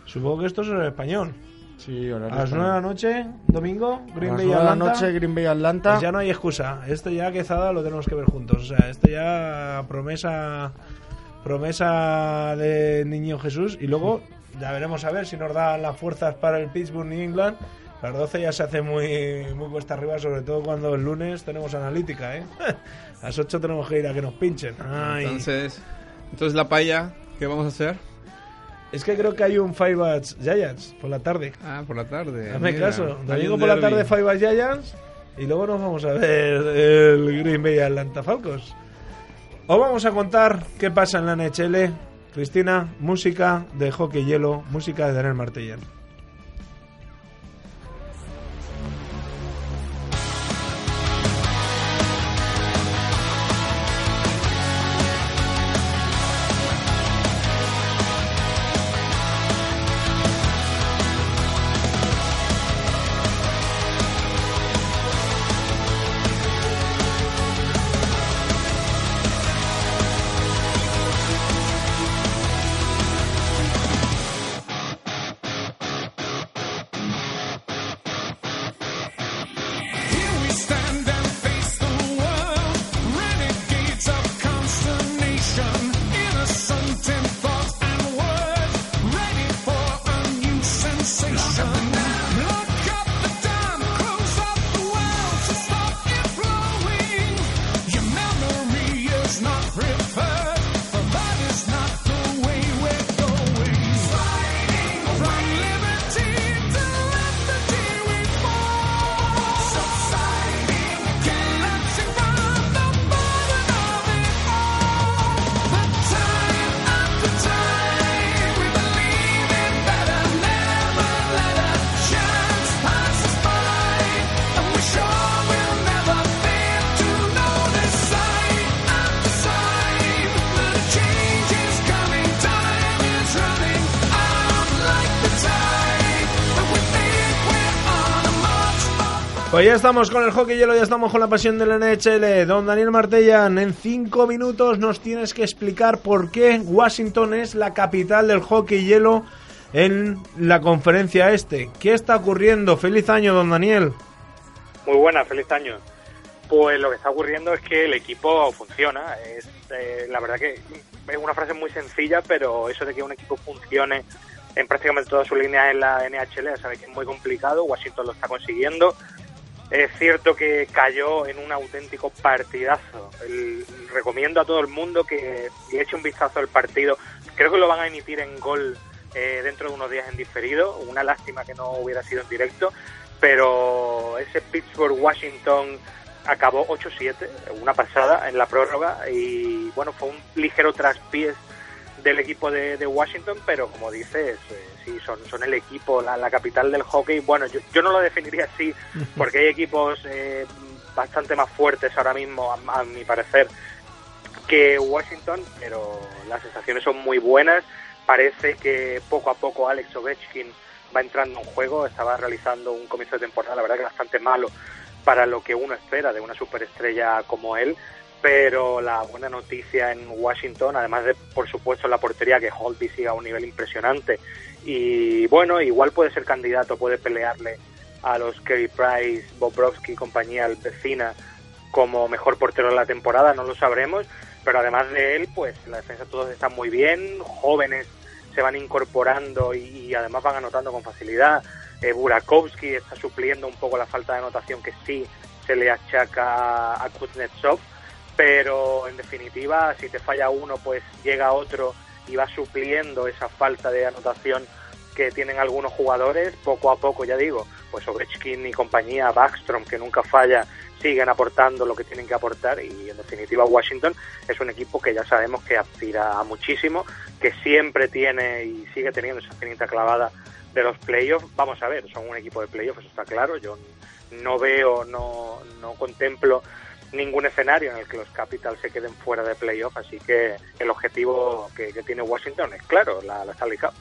Supongo que esto es horario español. Sí, A las 9 de la noche, domingo, Green a las Bay 9 de la Atlanta. noche, Green Bay Atlanta. Pues ya no hay excusa. Esto ya quezada lo tenemos que ver juntos. O sea, esto ya promesa promesa de niño Jesús y luego ya veremos a ver si nos dan las fuerzas para el Pittsburgh New England. A las 12 ya se hace muy muy cuesta arriba, sobre todo cuando el lunes tenemos analítica, ¿eh? A las 8 tenemos que ir a que nos pinchen. Ay. Entonces, entonces la paella, ¿qué vamos a hacer? Es que creo que hay un Five Bats Giants por la tarde. Ah, por la tarde. Hazme mira. caso. Domingo por la tarde Five Bats Giants y luego nos vamos a ver el Green Bay Atlanta Falcons. Os vamos a contar qué pasa en la NHL. Cristina, música de hockey hielo, música de Daniel Martellán. Ya estamos con el hockey hielo, ya estamos con la pasión del NHL. Don Daniel Martellan, en cinco minutos nos tienes que explicar por qué Washington es la capital del hockey hielo en la conferencia este. ¿Qué está ocurriendo? Feliz año, don Daniel. Muy buena, feliz año. Pues lo que está ocurriendo es que el equipo funciona. Es, eh, la verdad que es una frase muy sencilla, pero eso de que un equipo funcione en prácticamente todas sus líneas en la NHL, ya sabéis que es muy complicado. Washington lo está consiguiendo. Es cierto que cayó en un auténtico partidazo. El- recomiendo a todo el mundo que eche un vistazo al partido. Creo que lo van a emitir en gol eh, dentro de unos días en diferido. Una lástima que no hubiera sido en directo. Pero ese Pittsburgh-Washington acabó 8-7, una pasada en la prórroga. Y bueno, fue un ligero traspiés del equipo de, de Washington, pero como dices, eh, sí, son, son el equipo, la, la capital del hockey. Bueno, yo, yo no lo definiría así, porque hay equipos eh, bastante más fuertes ahora mismo, a, a mi parecer, que Washington, pero las sensaciones son muy buenas. Parece que poco a poco Alex Ovechkin va entrando en juego, estaba realizando un comienzo de temporada, la verdad que bastante malo para lo que uno espera de una superestrella como él, pero la buena noticia en Washington, además de, por supuesto, la portería que Holtby siga a un nivel impresionante, y bueno, igual puede ser candidato, puede pelearle a los Kerry Price, Bobrovsky y compañía vecina como mejor portero de la temporada, no lo sabremos, pero además de él, pues la defensa todos están muy bien, jóvenes se van incorporando y, además van anotando con facilidad. Eh, Burakovsky está supliendo un poco la falta de anotación que sí se le achaca a Kuznetsov, pero en definitiva, si te falla uno, pues llega otro y va supliendo esa falta de anotación que tienen algunos jugadores, poco a poco, ya digo, pues Ovechkin y compañía, Backstrom, que nunca falla, siguen aportando lo que tienen que aportar y en definitiva Washington es un equipo que ya sabemos que aspira a muchísimo, que siempre tiene y sigue teniendo esa finita clavada de los playoffs. Vamos a ver, son un equipo de playoffs, eso está claro. Yo no veo, no, no contemplo ningún escenario en el que los Capitals se queden fuera de playoff, así que el objetivo que, tiene Washington es claro, la, la Stanley Cup.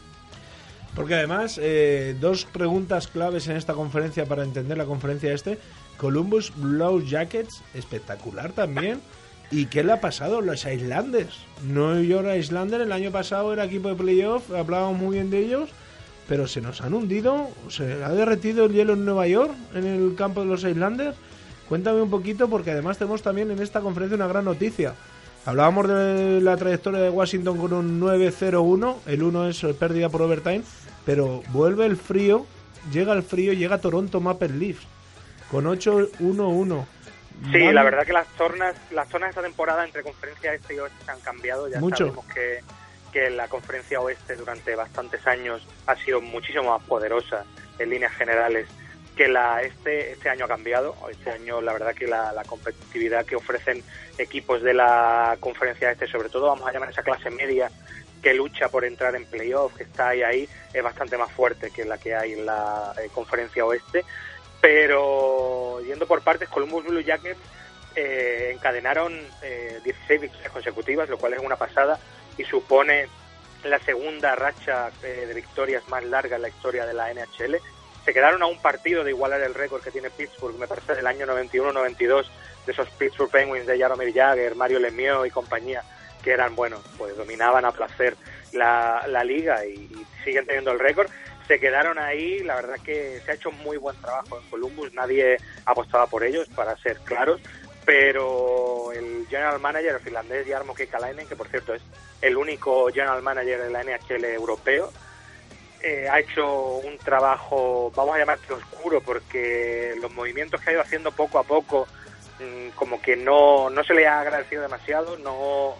Porque además, eh, dos preguntas claves en esta conferencia para entender la conferencia este. Columbus Blue Jackets, espectacular también. ¿Y qué le ha pasado a los Islanders? New York Islanders el año pasado era equipo de playoff, hablábamos muy bien de ellos, pero se nos han hundido, se ha derretido el hielo en Nueva York, en el campo de los Islanders. Cuéntame un poquito, porque además tenemos también en esta conferencia una gran noticia. Hablábamos de la trayectoria de Washington con un 9-0-1, el 1 es pérdida por overtime, pero vuelve el frío, llega el frío, llega Toronto Maple Leafs con 8-1-1. Sí, Van- la verdad que las zonas, las zonas de esta temporada entre conferencia este y oeste se han cambiado. Ya Mucho. sabemos que, que la conferencia oeste durante bastantes años ha sido muchísimo más poderosa en líneas generales que la este este año ha cambiado. Este año la verdad que la, competitividad que ofrecen equipos de la conferencia este sobre todo vamos a llamar esa clase media que lucha por entrar en playoff que está ahí ahí es bastante más fuerte que la que hay en la eh, conferencia oeste. Pero yendo por partes Columbus Blue Jackets eh, encadenaron eh, 16 victorias consecutivas lo cual es una pasada y supone la segunda racha eh, de victorias más larga en la historia de la NHL se quedaron a un partido de igualar el récord que tiene Pittsburgh, me parece del año 91-92, de esos Pittsburgh Penguins de Jaromir Jagr, Mario Lemieux y compañía, que eran, bueno, pues dominaban a placer la, la liga y, y siguen teniendo el récord. Se quedaron ahí, la verdad que se ha hecho muy buen trabajo en Columbus, nadie apostaba por ellos, para ser claros, pero el general manager, finlandés Jarmo Kekalainen, que por cierto es el único general manager de la NHL europeo, eh, ha hecho un trabajo, vamos a llamarlo oscuro, porque los movimientos que ha ido haciendo poco a poco, mmm, como que no, no se le ha agradecido demasiado, no,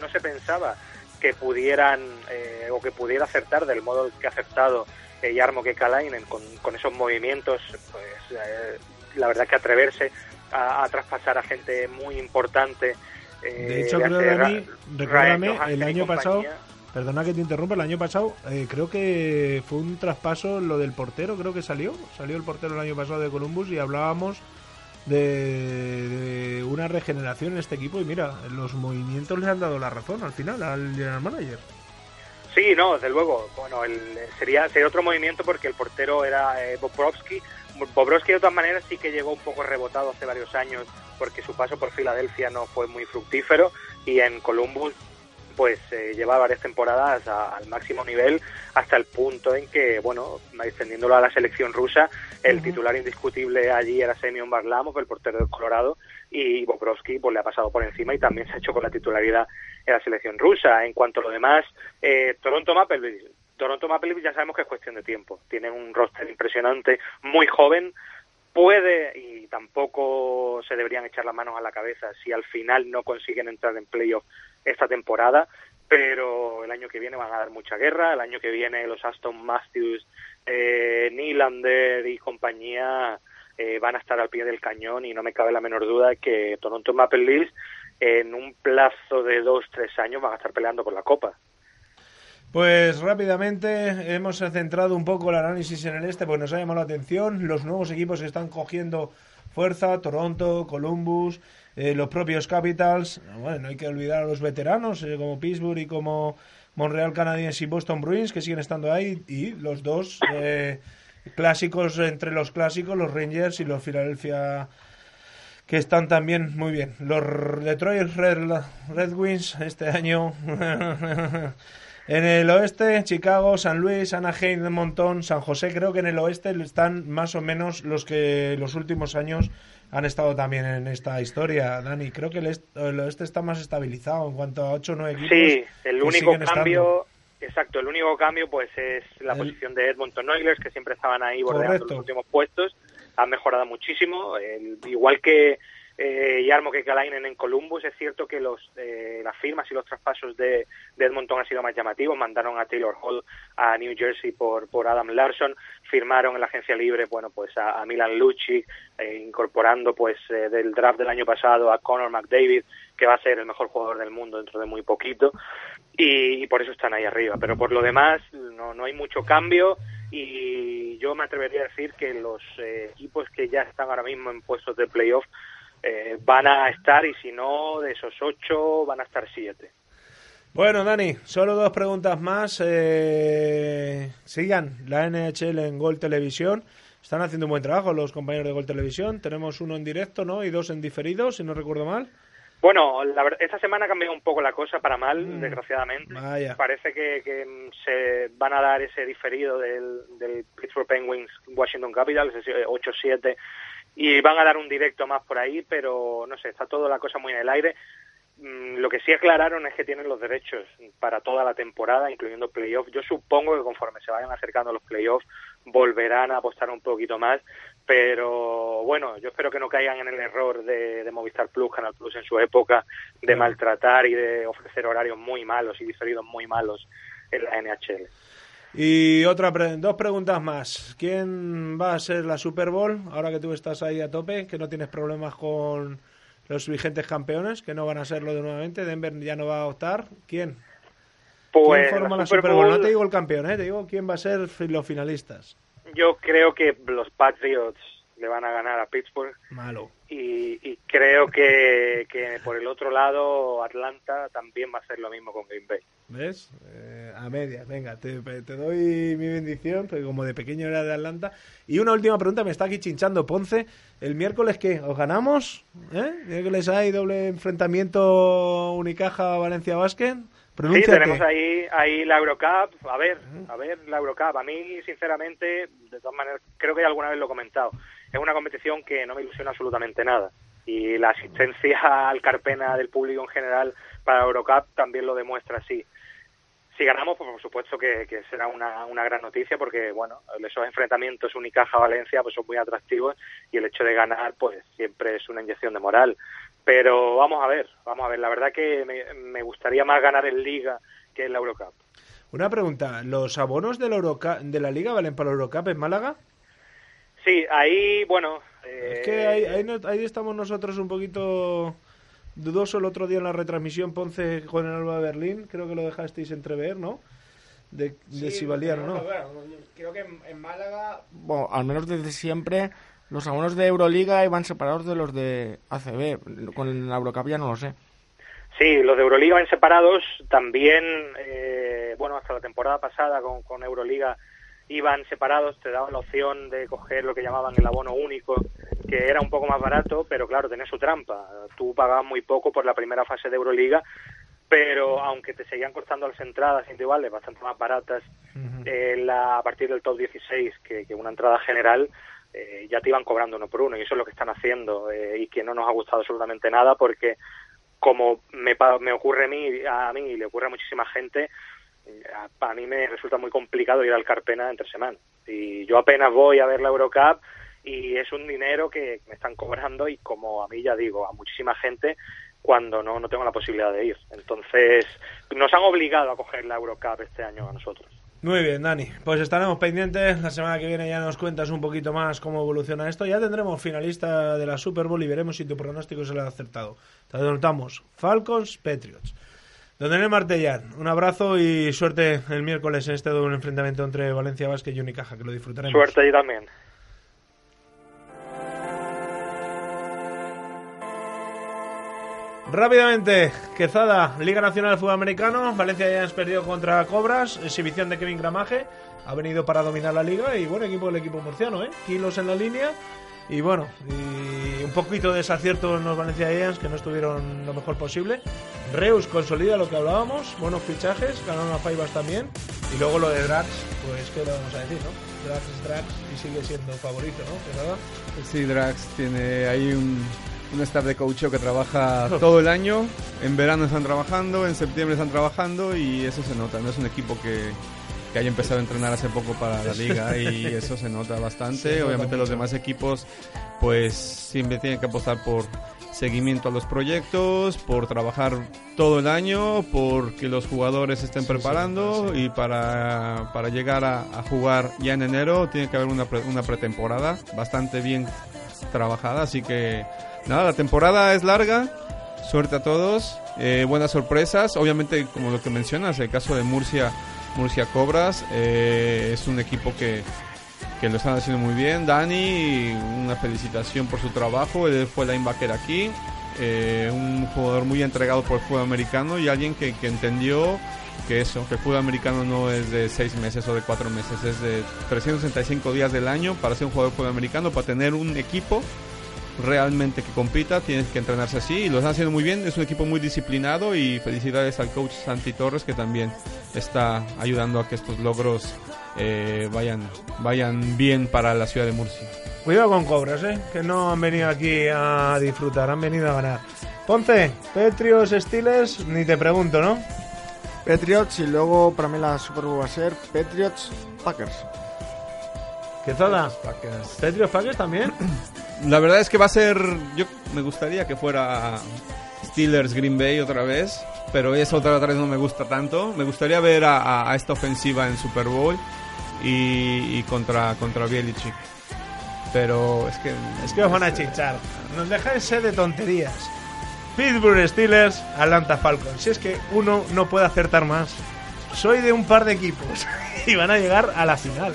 no se pensaba que pudieran eh, o que pudiera acertar del modo que ha aceptado eh, Jarmo Kekalainen con, con esos movimientos, pues eh, la verdad que atreverse a, a, traspasar a gente muy importante. Eh, de hecho, creo que a mí, recuérdame, el año pasado Perdona que te interrumpa, el año pasado eh, creo que fue un traspaso lo del portero, creo que salió, salió el portero el año pasado de Columbus y hablábamos de, una regeneración en este equipo y mira, los movimientos le han dado la razón al final al general manager. Sí, no, desde luego. Bueno, el, sería, sería otro movimiento porque el portero era eh, Bobrovsky. Bobrovsky de todas maneras sí que llegó un poco rebotado hace varios años porque su paso por Filadelfia no fue muy fructífero y en Columbus pues eh, lleva varias temporadas a, al máximo nivel hasta el punto en que, bueno, extendiéndolo a la selección rusa, el uh -huh. titular indiscutible allí era Semyon Varlamov, el portero del Colorado, y Bobrovsky pues, le ha pasado por encima y también se ha hecho con la titularidad en la selección rusa. En cuanto a lo demás, eh, Toronto Maple Leafs. Toronto Maple Leafs ya sabemos que es cuestión de tiempo. Tienen un roster impresionante, muy joven, puede y tampoco se deberían echar las manos a la cabeza si al final no consiguen entrar en playoff esta temporada, pero el año que viene van a dar mucha guerra, el año que viene los Aston Matthews, eh, Nylander y compañía eh, van a estar al pie del cañón y no me cabe la menor duda que Toronto Maple Leafs en un plazo de dos, tres años van a estar peleando por la Copa. Pues rápidamente hemos centrado un poco el análisis en el este porque nos ha llamado la atención los nuevos equipos que están cogiendo fuerza, Toronto, Columbus, eh, los propios Capitals, bueno, no hay que olvidar a los veteranos eh, como Pittsburgh y como Montreal Canadiens y Boston Bruins que siguen estando ahí y los dos eh, clásicos entre los clásicos, los Rangers y los Philadelphia que están también muy bien. Los Detroit Red, Red Wings este año En el oeste, Chicago, San Luis, Anaheim, Edmonton, San José, creo que en el oeste están más o menos los que los últimos años han estado también en esta historia, Dani. Creo que el, est el oeste está más estabilizado en cuanto a 8 o 9 equipos. Sí, el único cambio, estando. exacto, el único cambio pues es la el... posición de Edmonton Oilers, que siempre estaban ahí bordeando Correcto. los últimos puestos. Han mejorado muchísimo, el, igual que eh, Jarmo Kekalainen en Columbus. Es cierto que los, eh, las firmas y los traspasos de, de, Edmonton han sido más llamativos. Mandaron a Taylor Hall a New Jersey por, por Adam Larson. Firmaron en la agencia libre, bueno, pues a, Milan Lucic, eh, incorporando pues eh, del draft del año pasado a Conor McDavid, que va a ser el mejor jugador del mundo dentro de muy poquito. Y, y por eso están ahí arriba. Pero por lo demás, no, no hay mucho cambio y yo me atrevería a decir que los eh, equipos que ya están ahora mismo en puestos de playoff eh, van a estar, y si no, de esos ocho, van a estar siete. Bueno, Dani, solo dos preguntas más. Eh, sigan la NHL en Gol Televisión. Están haciendo un buen trabajo los compañeros de Gol Televisión. Tenemos uno en directo, ¿no? Y dos en diferido, si no recuerdo mal. Bueno, la verdad, esta semana ha cambiado un poco la cosa para mal, mm, desgraciadamente. Vaya. Parece que, que, se van a dar ese diferido del, del Pittsburgh Penguins Washington Capitals, ese 8-7 y van a dar un directo más por ahí, pero no sé, está todo la cosa muy en el aire. Mm, Lo que sí aclararon es que tienen los derechos para toda la temporada, incluyendo playoffs. Yo supongo que conforme se vayan acercando los playoffs volverán a apostar un poquito más, pero bueno, yo espero que no caigan en el error de, de Movistar Plus, Canal Plus en su época, de maltratar y de ofrecer horarios muy malos y diferidos muy malos en la NHL. Y otra pre- dos preguntas más. ¿Quién va a ser la Super Bowl? Ahora que tú estás ahí a tope, que no tienes problemas con los vigentes campeones, que no van a serlo de nuevamente. Denver ya no va a optar. ¿Quién? Pues ¿Quién forma la, Super Super Bowl? No te digo el campeón, ¿eh? te digo quién va a ser los finalistas. Yo creo que los Patriots le van a ganar a Pittsburgh Malo. Y, y creo que, que por el otro lado Atlanta también va a hacer lo mismo con Green Bay. ¿Ves? Eh, a medias, venga, te, te doy mi bendición, porque como de pequeño era de Atlanta. Y una última pregunta, me está aquí chinchando Ponce. ¿El miércoles qué? ¿Os ganamos? ¿Eh? ¿Miércoles hay doble enfrentamiento Unicaja-Valencia Basket? Sí, tenemos ahí, ahí la Eurocup. A ver, a ver, la Eurocup. A mí, sinceramente, de todas maneras, creo que alguna vez lo he comentado. Es una competición que no me ilusiona absolutamente nada. Y la asistencia al Carpena del público en general para Eurocup también lo demuestra así. Si ganamos, pues por supuesto que, será una, gran noticia porque, bueno, esos enfrentamientos Unicaja-Valencia pues son muy atractivos y el hecho de ganar pues siempre es una inyección de moral. Pero vamos a ver, vamos a ver. La verdad que me, gustaría más ganar en Liga que en la Eurocup. Una pregunta, ¿los abonos de la, de la Liga valen para la Eurocup en Málaga? Sí, ahí, bueno... eh, Es que ahí, ahí, no- ahí estamos nosotros un poquito dudoso el otro día en la retransmisión Ponce con el Alba de Berlín, creo que lo dejasteis entrever, ¿no? De, de si valían o no. Creo que en, en Málaga, bueno, al menos desde siempre, los abonos de Euroliga iban separados de los de ACB. Con la Eurocup ya no lo sé. Sí, los de Euroliga van separados. También, eh, bueno, hasta la temporada pasada con, con Euroliga iban separados. Te daban la opción de coger lo que llamaban el abono único, que era un poco más barato, pero claro, tenía su trampa. Tú pagabas muy poco por la primera fase de Euroliga, pero aunque te seguían costando las entradas individuales bastante más baratas, eh, la, a partir del top 16, que, que una entrada general, eh, ya te iban cobrando uno por uno, y eso es lo que están haciendo, eh, y que no nos ha gustado absolutamente nada, porque como me, me ocurre a mí, a mí y le ocurre a muchísima gente, a, mí me resulta muy complicado ir al Carpena entre semanas. Y yo apenas voy a ver la Eurocup y es un dinero que me están cobrando y como a mí ya digo, a muchísima gente cuando no, no tengo la posibilidad de ir. Entonces, nos han obligado a coger la Eurocup este año a nosotros. Muy bien, Dani. Pues estaremos pendientes. La semana que viene ya nos cuentas un poquito más cómo evoluciona esto. Ya tendremos finalista de la Super Bowl y veremos si tu pronóstico se le ha acertado. Te anotamos. Falcons, Patriots. Don Daniel Martellán, un abrazo y suerte el miércoles en este doble enfrentamiento entre Valencia Basket y Unicaja, que lo disfrutaremos. Suerte allí también. Rápidamente, Quezada, Liga Nacional de Fútbol Americano, Valencia Giants perdió contra Cobras, exhibición de Kevin Gramaje, ha venido para dominar la liga y buen equipo el equipo murciano, ¿eh? Kilos en la línea y bueno, y un poquito de desacierto en los Valencia Giants que no estuvieron lo mejor posible. Reus consolida lo que hablábamos, buenos fichajes, ganaron a Faibas también y luego lo de Drax, pues qué le vamos a decir, ¿no? Drax es Drax y sigue siendo favorito, ¿no? Sí, Drax tiene ahí un, un staff de coaching que trabaja todo el año. En verano están trabajando, en septiembre están trabajando y eso se nota. No es un equipo que, que haya empezado a entrenar hace poco para la liga y eso se nota bastante. Nota Obviamente los demás equipos pues siempre tienen que apostar por seguimiento a los proyectos, por trabajar todo el año, porque los jugadores estén preparando y para, para llegar a, a jugar ya en enero tiene que haber una, pre- una pretemporada bastante bien trabajada, así que nada, la temporada es larga, suerte a todos, eh, buenas sorpresas, obviamente como lo que mencionas, el caso de Murcia, Murcia Cobras, eh, es un equipo que, que lo están haciendo muy bien, Dani, una felicitación por su trabajo, él fue linebacker aquí, eh, un jugador muy entregado por el fútbol americano y alguien que, que entendió que eso, que el fútbol americano no es de seis meses o de cuatro meses, es de 365 días del año para ser un jugador de fútbol americano, para tener un equipo realmente que compita, tienes que entrenarse así y lo están haciendo muy bien, es un equipo muy disciplinado y felicidades al coach Santi Torres que también está ayudando a que estos logros eh, vayan, vayan bien para la ciudad de Murcia. Cuidado con Cobras, ¿eh? que no han venido aquí a disfrutar, han venido a ganar. Ponce, Patriots, Steelers, ni te pregunto, ¿no? Patriots y luego para mí la Super Bowl va a ser Patriots Packers. ¿Qué zona? Patriots, Packers también. La verdad es que va a ser. Yo me gustaría que fuera Steelers Green Bay otra vez, pero eso otra vez no me gusta tanto. Me gustaría ver a, esta ofensiva en Super Bowl y, y contra contra Belichick. Pero es que Es que os van a chinchar. Nos dejáis de tonterías. Pittsburgh Steelers, Atlanta Falcons. Si es que uno no puede acertar más. Soy de un par de equipos y van a llegar a la final.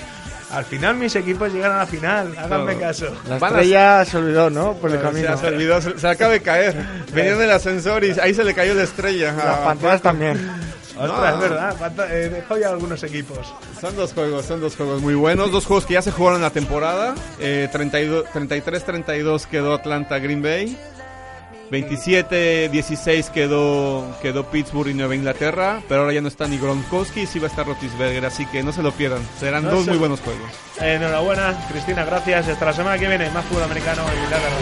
Al final mis equipos llegan a la final. Háganme No. caso. La estrella se olvidó, ¿no? Por el se, camino. se olvidó, se, se acaba de caer. Venía en el ascensor y ahí se le cayó la estrella. Las Ah, panteras también. Ostras, No. es verdad. eh, dejo ya algunos equipos. Son dos juegos, son dos juegos muy buenos. Dos juegos que ya se jugaron en la temporada. Eh, 32 33-32 quedó Atlanta Green Bay. 27-16 quedó, quedó Pittsburgh y Nueva Inglaterra. Pero ahora ya no está ni Gronkowski, sí va a estar Rotisberger. Así que no se lo pierdan. Serán No dos se- muy buenos juegos. Enhorabuena, Cristina, gracias. Hasta la semana que viene. Más fútbol americano y la verdad.